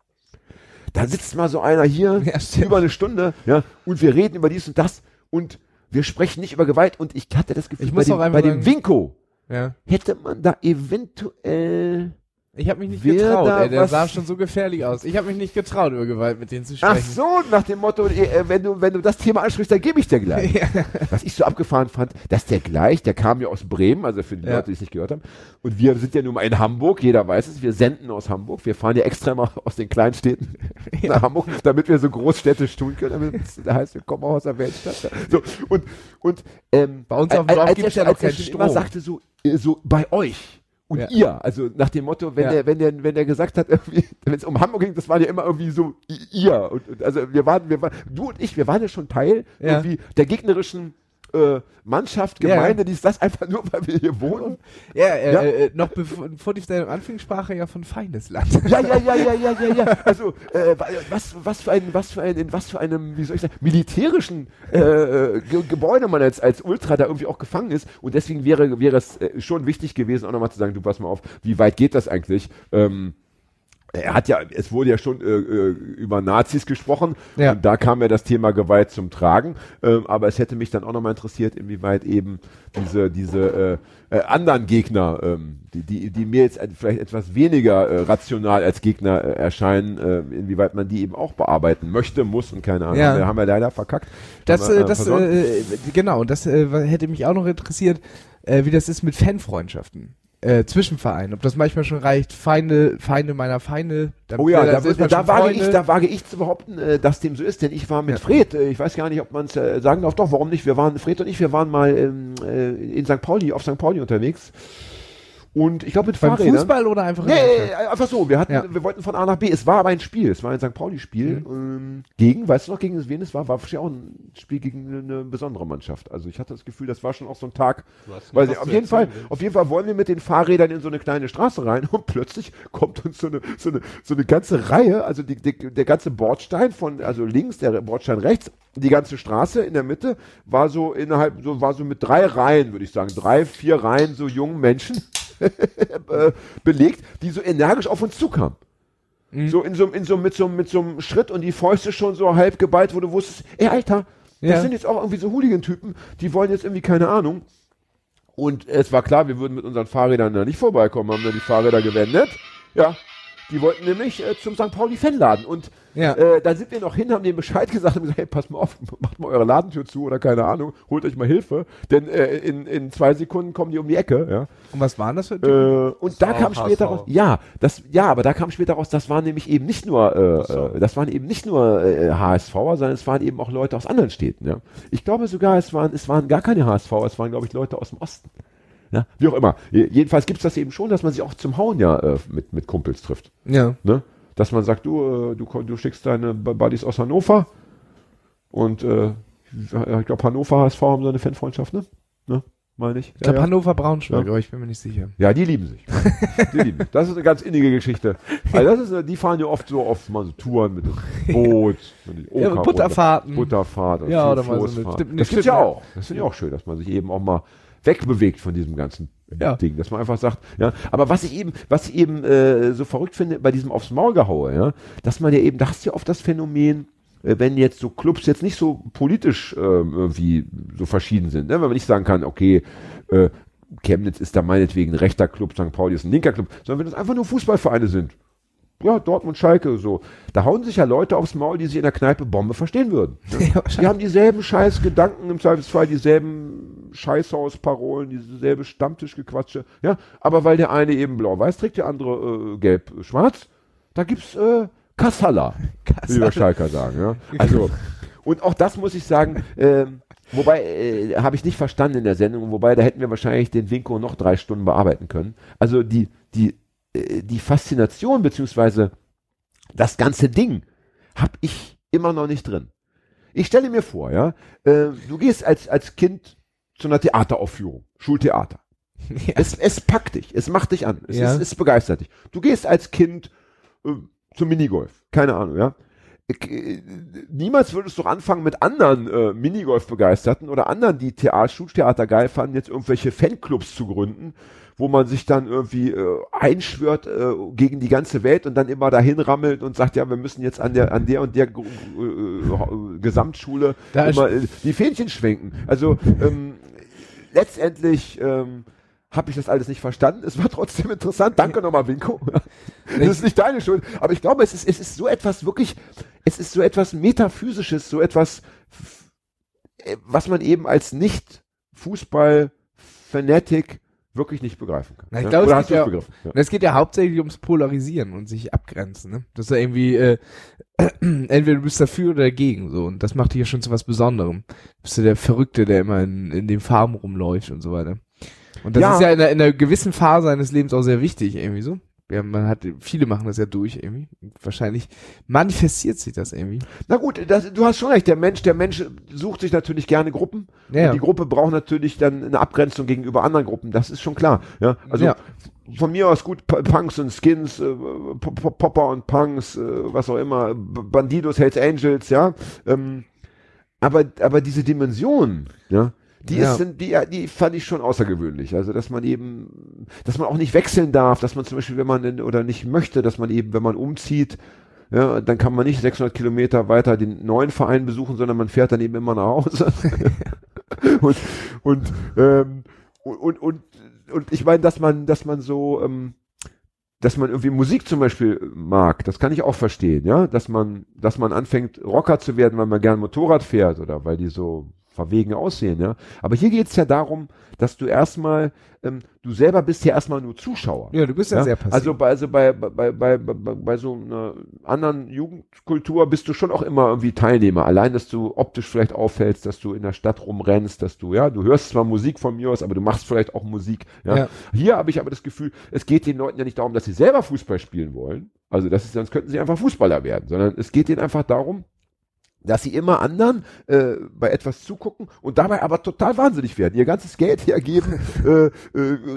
Da sitzt mal so einer hier Ja, über eine Stunde, ja, und wir reden über dies und das und wir sprechen nicht über Gewalt und ich hatte das Gefühl, Ich bei dem, bei dem Winko Ja. hätte man da eventuell Ich habe mich nicht Wer getraut, ey, der sah schon so gefährlich aus. Ich habe mich nicht getraut, über Gewalt mit denen zu Ach sprechen. so, nach dem Motto, äh, wenn du, wenn du das Thema ansprichst, dann gebe ich dir gleich. Ja. Was ich so abgefahren fand, dass der gleich, der kam ja aus Bremen, also für die Ja. Leute, die es nicht gehört haben. Und wir sind ja nun mal in Hamburg, jeder weiß es, wir senden aus Hamburg. Wir fahren ja extra mal aus den kleinen Städten nach Hamburg, damit wir so großstädtisch tun können. Damit es da heißt, wir kommen auch aus der Weltstadt. So, und, und, ähm, Bei uns auf dem Dorf als gibt's er- ja noch keinen schon immer Strom. sagte so, äh, so, bei euch. Und Ja. ihr. Also nach dem Motto, wenn Ja. der, wenn der, wenn der gesagt hat, wenn es um Hamburg ging, das war ja immer irgendwie so ihr. Und, und also wir waren, wir waren, du und ich, wir waren ja schon Teil Ja. irgendwie der gegnerischen äh, Mannschaft, Ja. Gemeinde, die ist das einfach nur, weil wir hier wohnen. Ja, äh, Ja. Äh, noch bevor, die Sendung anfing, sprach er ja von Feindesland. Ja, ja, ja, ja, ja, ja, ja. Also äh, wa- was, was für ein, was für ein, in was für einem, wie soll ich sagen, militärischen äh, Ge Gebäude man als als Ultra da irgendwie auch gefangen ist. Und deswegen wäre wäre es äh, schon wichtig gewesen, auch nochmal zu sagen, du pass mal auf, wie weit geht das eigentlich? Ähm, er hat ja, es wurde ja schon äh, äh, über Nazis gesprochen Ja. und da kam ja das Thema Gewalt zum Tragen. Ähm, aber es hätte mich dann auch nochmal interessiert, inwieweit eben diese diese äh, äh, anderen Gegner, ähm, die, die die mir jetzt vielleicht etwas weniger äh, rational als Gegner äh, erscheinen, äh, inwieweit man die eben auch bearbeiten möchte, muss und keine Ahnung. Ja. Wir haben ja leider verkackt. Das, wir, äh, das, versäumt. äh, genau, das äh, hätte mich auch noch interessiert, äh, wie das ist mit Fanfreundschaften. Äh, zwischen Vereinen, ob das manchmal schon reicht, Feinde, Feinde meiner Feinde. Oh ja, da, da, schon wage Freunde. ich, da wage ich zu behaupten, äh, dass dem so ist, denn ich war mit Fred, äh, ich weiß gar nicht, ob man es äh, sagen darf, doch, warum nicht, wir waren, Fred und ich, wir waren mal ähm, äh, in St. Pauli, auf St. Pauli unterwegs und ich glaube mit Beim Fahrrädern. Fußball oder einfach in Nee, nee, nee, einfach so. Wir hatten, Ja. wir wollten von A nach B. Es war aber ein Spiel. Es war ein St. Pauli-Spiel. Ähm, gegen, weißt du noch, gegen wen es war? War wahrscheinlich auch ein Spiel gegen eine besondere Mannschaft. Also ich hatte das Gefühl, das war schon auch so ein Tag. Weil sie, auf jeden Fall, auf jeden Fall wollen wir mit den Fahrrädern in so eine kleine Straße rein und plötzlich kommt uns so eine, so eine, so eine ganze Reihe, also die, die, der ganze Bordstein von, also links, der Bordstein rechts, die ganze Straße in der Mitte war so innerhalb, so war so mit drei Reihen, würde ich sagen, drei, vier Reihen so jungen Menschen äh, belegt, die so energisch auf uns zukamen. So in so, in so, mit so, mit so einem Schritt und die Fäuste schon so halb geballt, wo du wusstest, ey, Alter, das Ja. sind jetzt auch irgendwie so Hooligan-Typen, die wollen jetzt irgendwie keine Ahnung. Und es war klar, wir würden mit unseren Fahrrädern da nicht vorbeikommen, haben dann die Fahrräder gewendet. Ja, die wollten nämlich äh, zum St. Pauli-Fanladen. Und Ja. äh, dann sind wir noch hin, haben denen Bescheid gesagt und gesagt, hey, pass mal auf, macht mal eure Ladentür zu oder keine Ahnung, holt euch mal Hilfe, denn äh, in, in zwei Sekunden kommen die um die Ecke. Ja. Und was waren das für Äh, Typen? und da war kam später raus, ja, das, ja, aber da kam später raus, das waren nämlich eben nicht nur, äh, so. äh, das waren eben nicht nur äh, HSVer, sondern es waren eben auch Leute aus anderen Städten. Ja. Ich glaube sogar, es waren, es waren gar keine HSVer, es waren, glaube ich, Leute aus dem Osten. Ja, wie auch immer. Je- Jedenfalls gibt's das eben schon, dass man sich auch zum Hauen ja äh, mit, mit Kumpels trifft. Ja. Ne? Dass man sagt, du, äh, du, du schickst deine Buddies aus Hannover und äh, ich glaube, Hannover HSV haben so eine Fanfreundschaft, ne? ne? Meine ich. Ich glaube ja. Hannover Braunschweig, Ja. aber ich bin mir nicht sicher. Ja, die lieben sich. Die lieben sich. Das ist eine ganz innige Geschichte. Also das ist, eine- die fahren ja oft so oft mal so Touren mit dem Boot. Ja, Butterfahrten. Butterfahrt. Ja, oder mal so eine Das Stipp- ja auch. Das finde ich auch schön, dass man sich eben auch mal wegbewegt von diesem ganzen Ja. Ding, dass man einfach sagt, ja, aber was ich eben, was ich eben äh, so verrückt finde bei diesem aufs Maul gehaue, ja, dass man ja eben, da hast du ja oft das Phänomen, äh, wenn jetzt so Clubs jetzt nicht so politisch ähm, irgendwie so verschieden sind, ne? wenn man nicht sagen kann, okay, äh, Chemnitz ist da meinetwegen ein rechter Club, St. Pauli ist ein linker Club, sondern wenn es einfach nur Fußballvereine sind. Ja, Dortmund, Schalke, so. Da hauen sich ja Leute aufs Maul, die sich in der Kneipe Bombe verstehen würden. Ja, Die haben dieselben scheiß Gedanken, im Zweifelsfall dieselben Scheißhausparolen, dieselbe Stammtischgequatsche, ja. Aber weil der eine eben blau-weiß trägt, der andere äh, gelb-schwarz, da gibt's äh, Kassala, wie wir Schalker sagen, ja. Also, und auch das muss ich sagen, ähm, wobei, äh, habe ich nicht verstanden in der Sendung, wobei, da hätten wir wahrscheinlich den Winko noch drei Stunden bearbeiten können. Also die, die, äh, die Faszination, beziehungsweise das ganze Ding, habe ich immer noch nicht drin. Ich stelle mir vor, ja, äh, du gehst als, als Kind zu einer Theateraufführung, Schultheater. Ja. Es, es packt dich, es macht dich an, es, Ja. ist, es begeistert dich. Du gehst als Kind äh, zum Minigolf, keine Ahnung, ja. Äh, Niemals würdest du anfangen mit anderen äh, Minigolf-Begeisterten oder anderen, die Theater, Schultheater geil fanden, jetzt irgendwelche Fanclubs zu gründen, wo man sich dann irgendwie äh, einschwört äh, gegen die ganze Welt und dann immer dahin rammelt und sagt, ja, wir müssen jetzt an der an der und der äh, äh, Gesamtschule Da immer äh, die Fähnchen schwenken. Also ähm, letztendlich ähm, habe ich das alles nicht verstanden. Es war trotzdem interessant. Danke nochmal, Winko. Das ist nicht deine Schuld. Aber ich glaube, es ist, es ist so etwas wirklich, es ist so etwas Metaphysisches, so etwas, äh, was man eben als Nicht-Fußball-Fanatic wirklich nicht begreifen kann. Na, ich Ja? glaube, Oder es hast du geht es ja- begriffen? Ja. Und es geht ja hauptsächlich ums Polarisieren und sich abgrenzen, ne? Das ist ja irgendwie, äh, entweder du bist dafür oder dagegen, so. Und das macht dich ja schon zu was Besonderem. Du bist ja der Verrückte, der immer in, in den Farben rumläuft und so weiter. Und das Ja. ist ja in einer, in einer gewissen Phase seines Lebens auch sehr wichtig, irgendwie so. Ja, man hat, viele machen das ja durch irgendwie. Wahrscheinlich manifestiert sich das irgendwie. Na gut, das, du hast schon recht. Der Mensch, der Mensch sucht sich natürlich gerne Gruppen. Ja. Und die Gruppe braucht natürlich dann eine Abgrenzung gegenüber anderen Gruppen. Das ist schon klar. Ja, also Ja. von mir aus gut Punks und Skins, äh, Popper und Punks, äh, was auch immer, Bandidos, Hells Angels, ja. Ähm, aber aber diese Dimension, ja. Die, Ja. ist, sind, die, die fand ich schon außergewöhnlich. Also, dass man eben, dass man auch nicht wechseln darf, dass man zum Beispiel, wenn man in, oder nicht möchte, dass man eben, wenn man umzieht, ja, dann kann man nicht 600 Kilometer weiter den neuen Verein besuchen, sondern man fährt dann eben immer nach Hause. und, und, ähm, und, und, und, und ich meine, dass man, dass man so, ähm, dass man irgendwie Musik zum Beispiel mag, das kann ich auch verstehen, ja, dass man, dass man anfängt, Rocker zu werden, weil man gern Motorrad fährt oder weil die so verwegen aussehen, ja. Aber hier geht's ja darum, dass du erstmal, ähm, du selber bist ja erstmal nur Zuschauer. Ja, du bist ja, sehr passiv. Also bei, also bei, bei, bei, bei, bei so einer anderen Jugendkultur bist du schon auch immer irgendwie Teilnehmer. Allein, dass du optisch vielleicht auffällst, dass du in der Stadt rumrennst, dass du, ja, du hörst zwar Musik von mir aus, aber du machst vielleicht auch Musik. Ja. Ja. Hier habe ich aber das Gefühl, es geht den Leuten ja nicht darum, dass sie selber Fußball spielen wollen. Also das ist, sonst könnten sie einfach Fußballer werden, sondern es geht ihnen einfach darum, dass sie immer anderen äh, bei etwas zugucken und dabei aber total wahnsinnig werden, ihr ganzes Geld hergeben, äh, äh,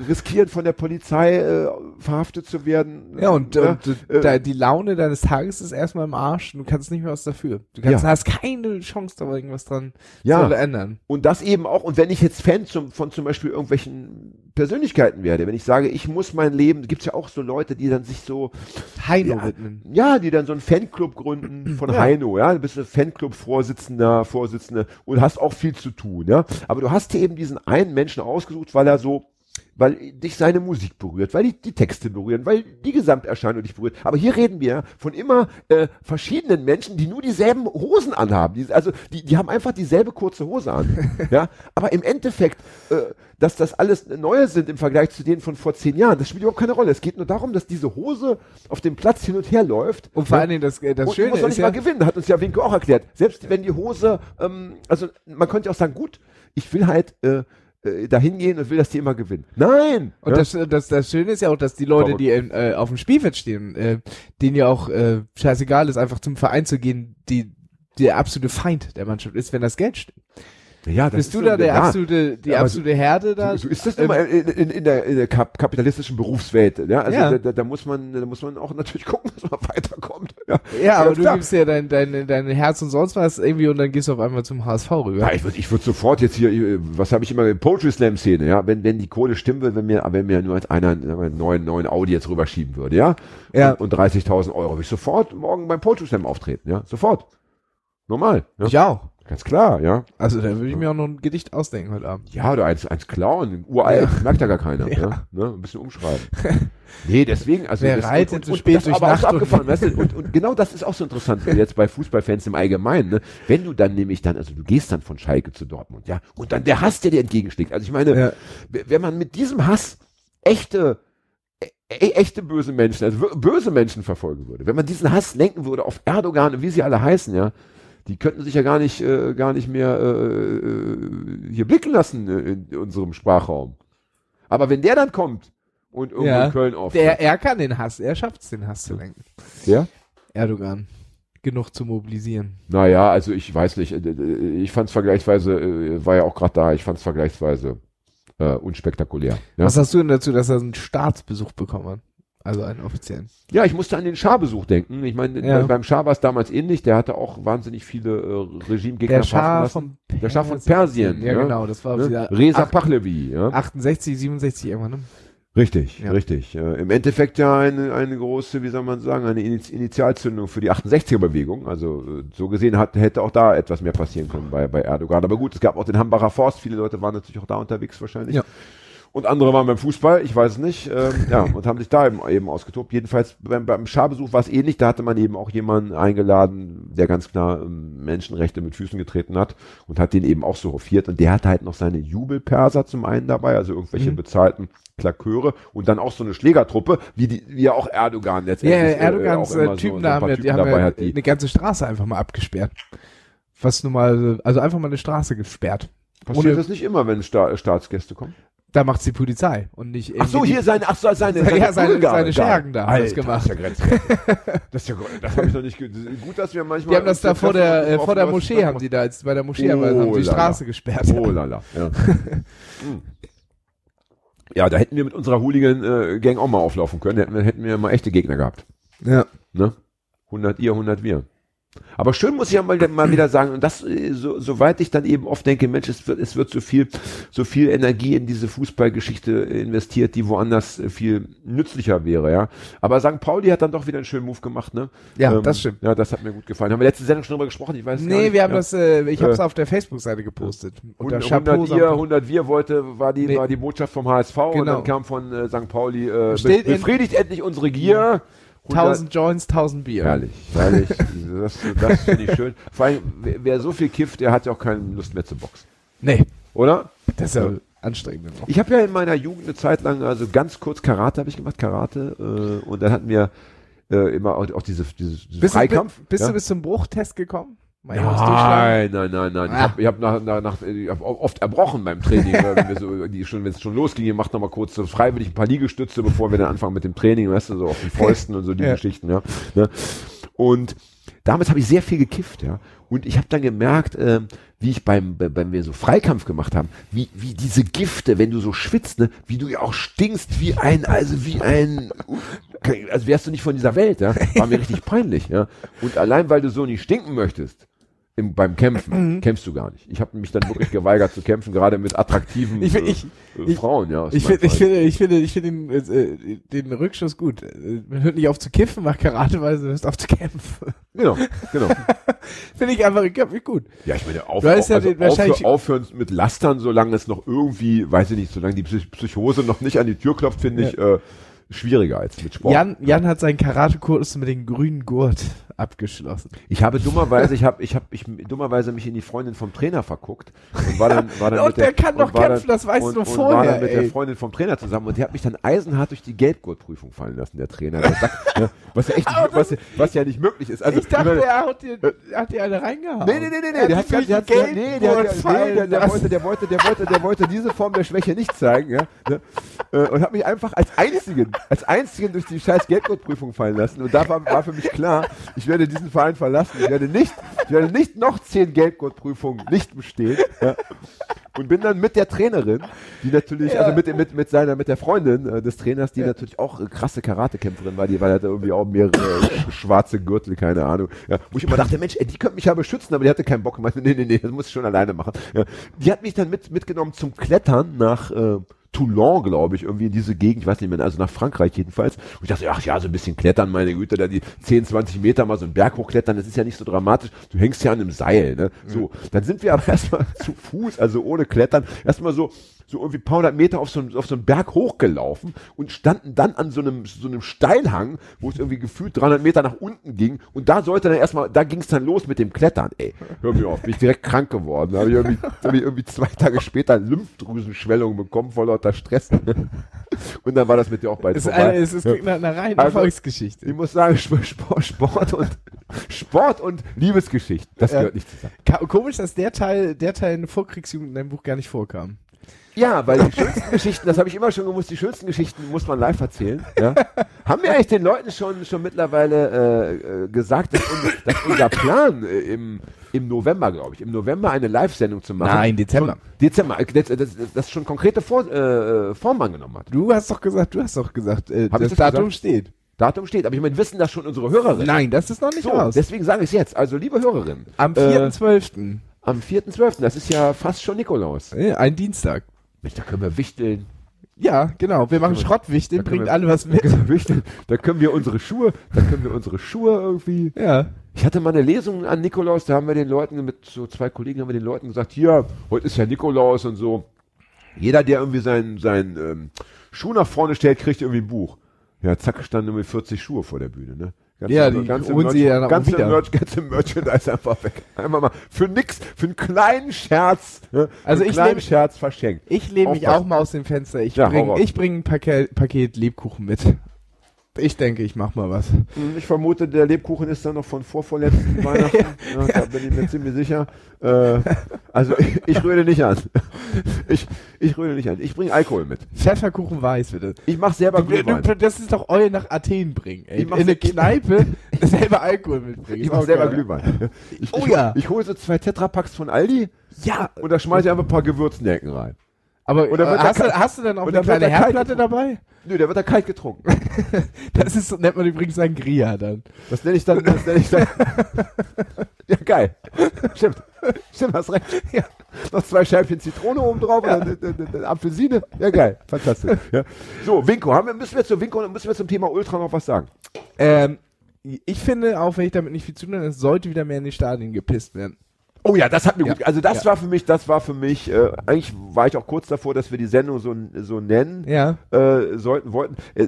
riskieren von der Polizei äh, verhaftet zu werden. ja, und, ja, und äh, da, die Laune deines Tages ist erstmal im Arsch. Du kannst nicht mehr was dafür. Du kannst, Ja. hast keine Chance, da irgendwas dran Ja. zu ändern. Und das eben auch, und wenn ich jetzt Fan zum, von zum Beispiel irgendwelchen Persönlichkeiten werde, wenn ich sage, ich muss mein Leben, gibt's ja auch so Leute, die dann sich so, Heino Ja. widmen. ja, die dann so einen Fanclub gründen von. Heino, ja, du bist ein Fanclub-Vorsitzender, Vorsitzende und hast auch viel zu tun, ja. Aber du hast dir eben diesen einen Menschen ausgesucht, weil er so, weil dich seine Musik berührt, weil die, die Texte berühren, weil die Gesamterscheinung dich berührt. Aber hier reden wir von immer äh, verschiedenen Menschen, die nur dieselben Hosen anhaben. Die, also die, die haben einfach dieselbe kurze Hose an. ja, aber im Endeffekt, äh, dass das alles neue sind im Vergleich zu denen von vor zehn Jahren, das spielt überhaupt keine Rolle. Es geht nur darum, dass diese Hose auf dem Platz hin und her läuft. Und vor allen Dingen das, äh, das Und Schöne doch ist nicht ja, mal gewinnen, hat uns ja Winke auch erklärt. Selbst wenn die Hose, ähm, also man könnte auch sagen, gut, ich will halt äh, dahin gehen und will, dass die immer gewinnen. Nein! Und ja? das, das, das Schöne ist ja auch, dass die Leute, Verrückt. die in, äh, auf dem Spielfeld stehen, äh, denen ja auch äh, scheißegal ist, einfach zum Verein zu gehen, die der absolute Feind der Mannschaft ist, wenn das Geld stimmt. Ja, das Bist ist du da der ja, absolute, die absolute Herde da? So, ist das immer in, in, in der, in der kap kapitalistischen Berufswelt. Ja? Also Ja. Da, da, muss man, da muss man auch natürlich gucken, dass man weiterkommt. Ja, Ja, aber du klar. gibst ja dein, dein, dein Herz und sonst was irgendwie und dann gehst du auf einmal zum HSV rüber. Ja, ich würde ich würd sofort jetzt hier, was habe ich immer, Poetry Slam Szene, ja, wenn, wenn die Kohle stimmen würde, wenn mir, wenn mir nur einer einen neuen, neuen Audi jetzt rüberschieben würde, ja, Ja. und, und 30.000 Euro, würde ich sofort morgen beim Poetry Slam auftreten, ja, sofort. Normal, ja. Ich auch. Ganz klar, ja. Also da würde ich mir auch noch ein Gedicht ausdenken heute Abend. Ja, oder eins, eins klauen, uralt, merkt ja gar keiner, ja. Ja. Ne? ein bisschen umschreiben. nee, deswegen, also Wer das, reitet so spät das durch aber Nacht und- abgefahren, weißt du, und, und genau das ist auch so interessant, jetzt bei Fußballfans im Allgemeinen, ne? wenn du dann nämlich dann, also du gehst dann von Schalke zu Dortmund, ja, und dann der Hass, der dir entgegenschlägt, also ich meine, Ja. wenn man mit diesem Hass echte e e- echte böse Menschen, also böse Menschen verfolgen würde, wenn man diesen Hass lenken würde auf Erdogan und wie sie alle heißen, ja, die könnten sich ja gar nicht, äh, gar nicht mehr äh, äh, hier blicken lassen äh, in unserem Sprachraum. Aber wenn der dann kommt und irgendwo Ja. in Köln auf, Der, er kann den Hass, er schafft es, den Hass zu lenken. der? Erdogan. Genug zu mobilisieren. Naja, also ich weiß nicht, äh, äh, ich fand es vergleichsweise, war ja auch gerade da, ich fand es vergleichsweise äh, unspektakulär. Ja? Was sagst du denn dazu, dass er einen Staatsbesuch bekommen hat? Also einen offiziellen. Ja, ich musste an den Schah-Besuch denken. Ich meine, Ja. beim Schah war es damals ähnlich. Der hatte auch wahnsinnig viele äh, Regimegegner Der Schah verhaften von Der Schah von Persien, Ja, ja. genau, das war Ne? Reza ach- Pahlavi. Ja. 68, 67 irgendwann, ne? Richtig, Ja. richtig. Äh, Im Endeffekt ja eine, eine große, wie soll man sagen, eine Ini- Initialzündung für die 68er-Bewegung. Also äh, so gesehen hat, hätte auch da etwas mehr passieren können bei, bei Erdogan. Aber gut, es gab auch den Hambacher Forst. Viele Leute waren natürlich auch da unterwegs wahrscheinlich. Ja. Und andere waren beim Fußball, ich weiß es nicht, ähm, ja, und haben sich da eben, eben ausgetobt. Jedenfalls beim, beim Scharbesuch war es ähnlich, da hatte man eben auch jemanden eingeladen, der ganz klar ähm, Menschenrechte mit Füßen getreten hat und hat den eben auch so hofiert. Und der hatte halt noch seine Jubelperser zum einen dabei, also irgendwelche Mhm. bezahlten Klaköre und dann auch so eine Schlägertruppe, wie die, wie ja auch Erdogan Ja, letztendlich. äh, Erdogans äh, Typen so, da haben ja, die haben dabei ja hat, die. eine ganze Straße einfach mal abgesperrt. Was nun mal, also einfach mal eine Straße gesperrt. Passiert ohne- das nicht immer, wenn Sta Staatsgäste kommen? Da macht's die Polizei und nicht Ach so, hier seine, ach so, seine, Ja, seine- seine Schergen da haben das gemacht. Das ist ja grenzwertig. das ist ja, das habe ich noch nicht, gut, dass wir manchmal. Die haben das da hier vor der, äh, vor der Moschee haben die da, als bei der Moschee Oh, haben die lala. Straße gesperrt. Oh lala, ja. Hm. ja, da hätten wir mit unserer Hooligan-Gang auch mal auflaufen können. Hätten wir, hätten wir mal echte Gegner gehabt. Ja. Ne? 100 ihr, 100 wir. Aber schön muss ich ja mal, mal wieder sagen, und das, äh, so, soweit ich dann eben oft denke, Mensch, es wird, es wird so viel, so viel Energie in diese Fußballgeschichte investiert, die woanders äh, viel nützlicher wäre, ja. Aber St. Pauli hat dann doch wieder einen schönen Move gemacht, ne? Ja, das stimmt. Ja, das hat mir gut gefallen. Haben wir letzte Sendung schon drüber gesprochen? Ich weiß Nee, nicht. wir haben ja. das, äh, ich habe es Äh, auf der Facebook-Seite gepostet. Unter 100 Chapeau. ihr, St. 100 wir wollte, war die, Nee. war die Botschaft vom HSV und Genau. dann kam von äh, St. Pauli, äh, be befriedigt endlich unsere Gier. 1000 Joints, 1000 Bier. Herrlich, herrlich. Das, das finde ich schön. Vor allem, wer, wer so viel kifft, der hat ja auch keine Lust mehr zu boxen. Nee, Oder? das ist ja anstrengend. Ich habe ja in meiner Jugend eine Zeit lang, also ganz kurz Karate habe ich gemacht, Karate. Äh, und dann hatten wir äh, immer auch, auch diese, diese, diese Bist, Freikampf. du, bist ja? du bis zum Bruchtest gekommen? Nein, nein, nein, nein. Ich Ah. habe ich hab nach, nach, nach, ich hab oft erbrochen beim Training, wenn so, die schon, wenn es schon losging, ihr macht noch mal kurz so freiwillig ein paar Liegestütze, bevor wir dann anfangen mit dem Training, weißt du, so auf den Fäusten und so die Ja. Geschichten, ja. Ne? Und damit habe ich sehr viel gekifft, ja. Und ich habe dann gemerkt, ähm, wie ich beim, bei- beim wir so Freikampf gemacht haben, wie, wie diese Gifte, wenn du so schwitzt, ne, wie du ja auch stinkst wie ein, also wie ein, also wärst du nicht von dieser Welt, ja. War mir richtig peinlich, ja. Und allein, weil du so nicht stinken möchtest, im, beim Mhm. Kämpfen, kämpfst du gar nicht. Ich habe mich dann wirklich geweigert zu kämpfen, gerade mit attraktiven Ich find- äh, ich- äh, ich- Frauen, ja. Ich finde, ich finde, ich finde, ich finde den, äh, den Rückschuss gut. Man hört nicht auf zu kiffen, macht Karate, weil du hörst auf zu kämpfen. Genau, genau. finde ich einfach ich gut. Ja, ich meine, auf, Du ja also den- wahrscheinlich- aufhör, aufhören mit Lastern, solange es noch irgendwie, weiß ich nicht, solange die Psych Psychose noch nicht an die Tür klopft, finde ich äh, schwieriger als mit Sport. Jan, Jan hat seinen Karate-Kurs mit dem grünen Gurt abgeschlossen. Ich habe dummerweise, ich habe, ich habe, ich dummerweise mich in die Freundin vom Trainer verguckt und war dann, war dann Und mit der, der kann doch kämpfen, das weißt und, du und vorher, war dann mit ey. der Freundin vom Trainer zusammen und die hat mich dann eisenhart durch die Gelbgurtprüfung fallen lassen, der Trainer. Der sagt, ne, was ja echt, was, was ja nicht möglich ist. Also ich dachte, meine- er hat dir, hat dir eine reingehauen. Nee, nee, nee, nee, nee, Er der hat hat, der, durch der, die nee, der, Gelbwurst nee, der, der, wollte, der wollte, der wollte, der wollte diese Form der Schwäche nicht zeigen, ja, ne, äh, und hat mich einfach als einzigen, als einzigen durch die scheiß Geldgurtprüfung fallen lassen und da war, war für mich klar, ich werde diesen Verein verlassen, ich werde nicht, ich werde nicht noch zehn Geldgurtprüfungen nicht bestehen, ja, und bin dann mit der Trainerin, die natürlich, Ja. also mit, mit, mit seiner, mit der Freundin äh, des Trainers, die natürlich auch äh, krasse Karatekämpferin war, die war, die hatte irgendwie auch mehrere äh, schwarze Gürtel, keine Ahnung. Ja, wo ich immer dachte, Mensch, ey, die könnte mich ja beschützen, aber die hatte keinen Bock. Ich meinte, nee, nee, nee, das muss ich schon alleine machen. Ja, die hat mich dann mit, mitgenommen zum Klettern nach äh, Toulon, glaube ich, irgendwie in diese Gegend, ich weiß nicht mehr, also nach Frankreich jedenfalls. Und ich dachte, ach ja, so ein bisschen klettern, meine Güte, da die 10, 20 Meter mal so einen Berg hochklettern, das ist ja nicht so dramatisch. Du hängst ja an einem Seil, ne? So, dann sind wir aber erstmal zu Fuß, also ohne Klettern, erstmal so, so irgendwie ein paar hundert Meter auf so, auf so einen Berg hochgelaufen und standen dann an so einem, so einem Steilhang, wo es irgendwie gefühlt 300 Meter nach unten ging. Und da sollte dann erstmal, da ging es dann los mit dem Klettern. Ey, hör mir auf, bin ich direkt krank geworden. Da habe ich, irgendwie- hab ich irgendwie zwei Tage später Lymphdrüsenschwellung bekommen vor lauter Stress. Und dann war das mit dir auch bald Es, ist vorbei. eine, es ist klingt nach einer reinen Also, Erfolgsgeschichte. ich muss sagen, Sport, Sport und Sport und Liebesgeschichte, das Ja. gehört nicht zusammen. Komisch, dass der Teil, der Teil in der Vorkriegsjugend in deinem Buch gar nicht vorkam. Ja, weil die schönsten Geschichten, das habe ich immer schon gewusst, die schönsten Geschichten muss man live erzählen. Ja? Haben wir eigentlich den Leuten schon, schon mittlerweile äh, äh, gesagt, dass, un, dass unser Plan äh, im, im November, glaube ich, im November eine Live-Sendung zu machen. Nein, Dezember. Dezember, äh, das, das, das schon konkrete Vor, äh, Form angenommen hat. Du hast doch gesagt, du hast doch gesagt, äh, das das Datum gesagt? steht. Datum steht, aber ich meine, wissen das schon unsere Hörerinnen? Nein, das ist noch nicht So, raus. deswegen sage ich es jetzt. Also, liebe Hörerinnen, Am äh, 4.12. am 4.12., das ist ja fast schon Nikolaus. Äh, ein Dienstag. Da können wir wichteln. Ja, genau. Wir machen Schrottwichteln, da können bringt wir- alle was Da mit. können wir wichteln. Da können wir unsere Schuhe, da können wir unsere Schuhe irgendwie. Ja. Ich hatte mal eine Lesung an Nikolaus, da haben wir den Leuten, mit so zwei Kollegen haben wir den Leuten gesagt, hier, heute ist ja Nikolaus und so. Jeder, der irgendwie seinen, seinen ähm, Schuh nach vorne stellt, kriegt irgendwie ein Buch. Ja, zack, standen irgendwie 40 Schuhe vor der Bühne, ne? Ganze, Ja, die holen sie ja dann ganze, wieder. Merch, ganze Merchandise einfach weg. Einmal mal für nix, für einen kleinen Scherz, ne? Also einen ich kleinen lebe- Scherz verschenkt. Ich lehne mich auch mal aus dem Fenster. Ich Ja, bringe bring ein Paket, Paket Lebkuchen mit. Ich denke, ich mach mal was. Hm, Ich vermute, der Lebkuchen ist dann noch von vorvorletzten Weihnachten. ja, da bin ich mir ziemlich sicher. Äh, also ich, ich rühre nicht an. ich, ich rühre nicht an. Ich bringe Alkohol mit. Pfefferkuchen weiß, bitte. Ich mache selber Du, Glühwein. du, das ist doch euer nach Athen bringen, ey. Ich In mach- eine Kneipe selber Alkohol mitbringen. Ich Ist mache selber geil. Glühwein. Ich, Oh ich, ja. Ich hole so zwei Tetrapacks von Aldi Ja, und da schmeiße ich einfach ein paar Gewürznelken rein. Aber äh, hast, du, hast du dann auch eine kleine Herdplatte dabei? Nö, der wird da kalt getrunken. Das ist, nennt man übrigens Sangria dann. Das nenne ich dann, das nenne ich dann. ja, geil. Stimmt. Stimmt, hast recht. Ja. Noch zwei Scheibchen Zitrone oben drauf Ja. und dann, dann, dann Apfelsine. Ja, geil. Fantastisch. Ja. So, Winko, haben wir, müssen wir zu Winko und müssen wir zum Thema Ultra noch was sagen? Ähm, ich finde, auch wenn ich damit nicht viel zu tun habe, es sollte wieder mehr in die Stadien gepisst werden. Oh ja, das hat mir Ja. gut. Also das Ja. war für mich, das war für mich, äh, eigentlich war ich auch kurz davor, dass wir die Sendung so, so nennen Ja. äh, sollten, wollten. Äh,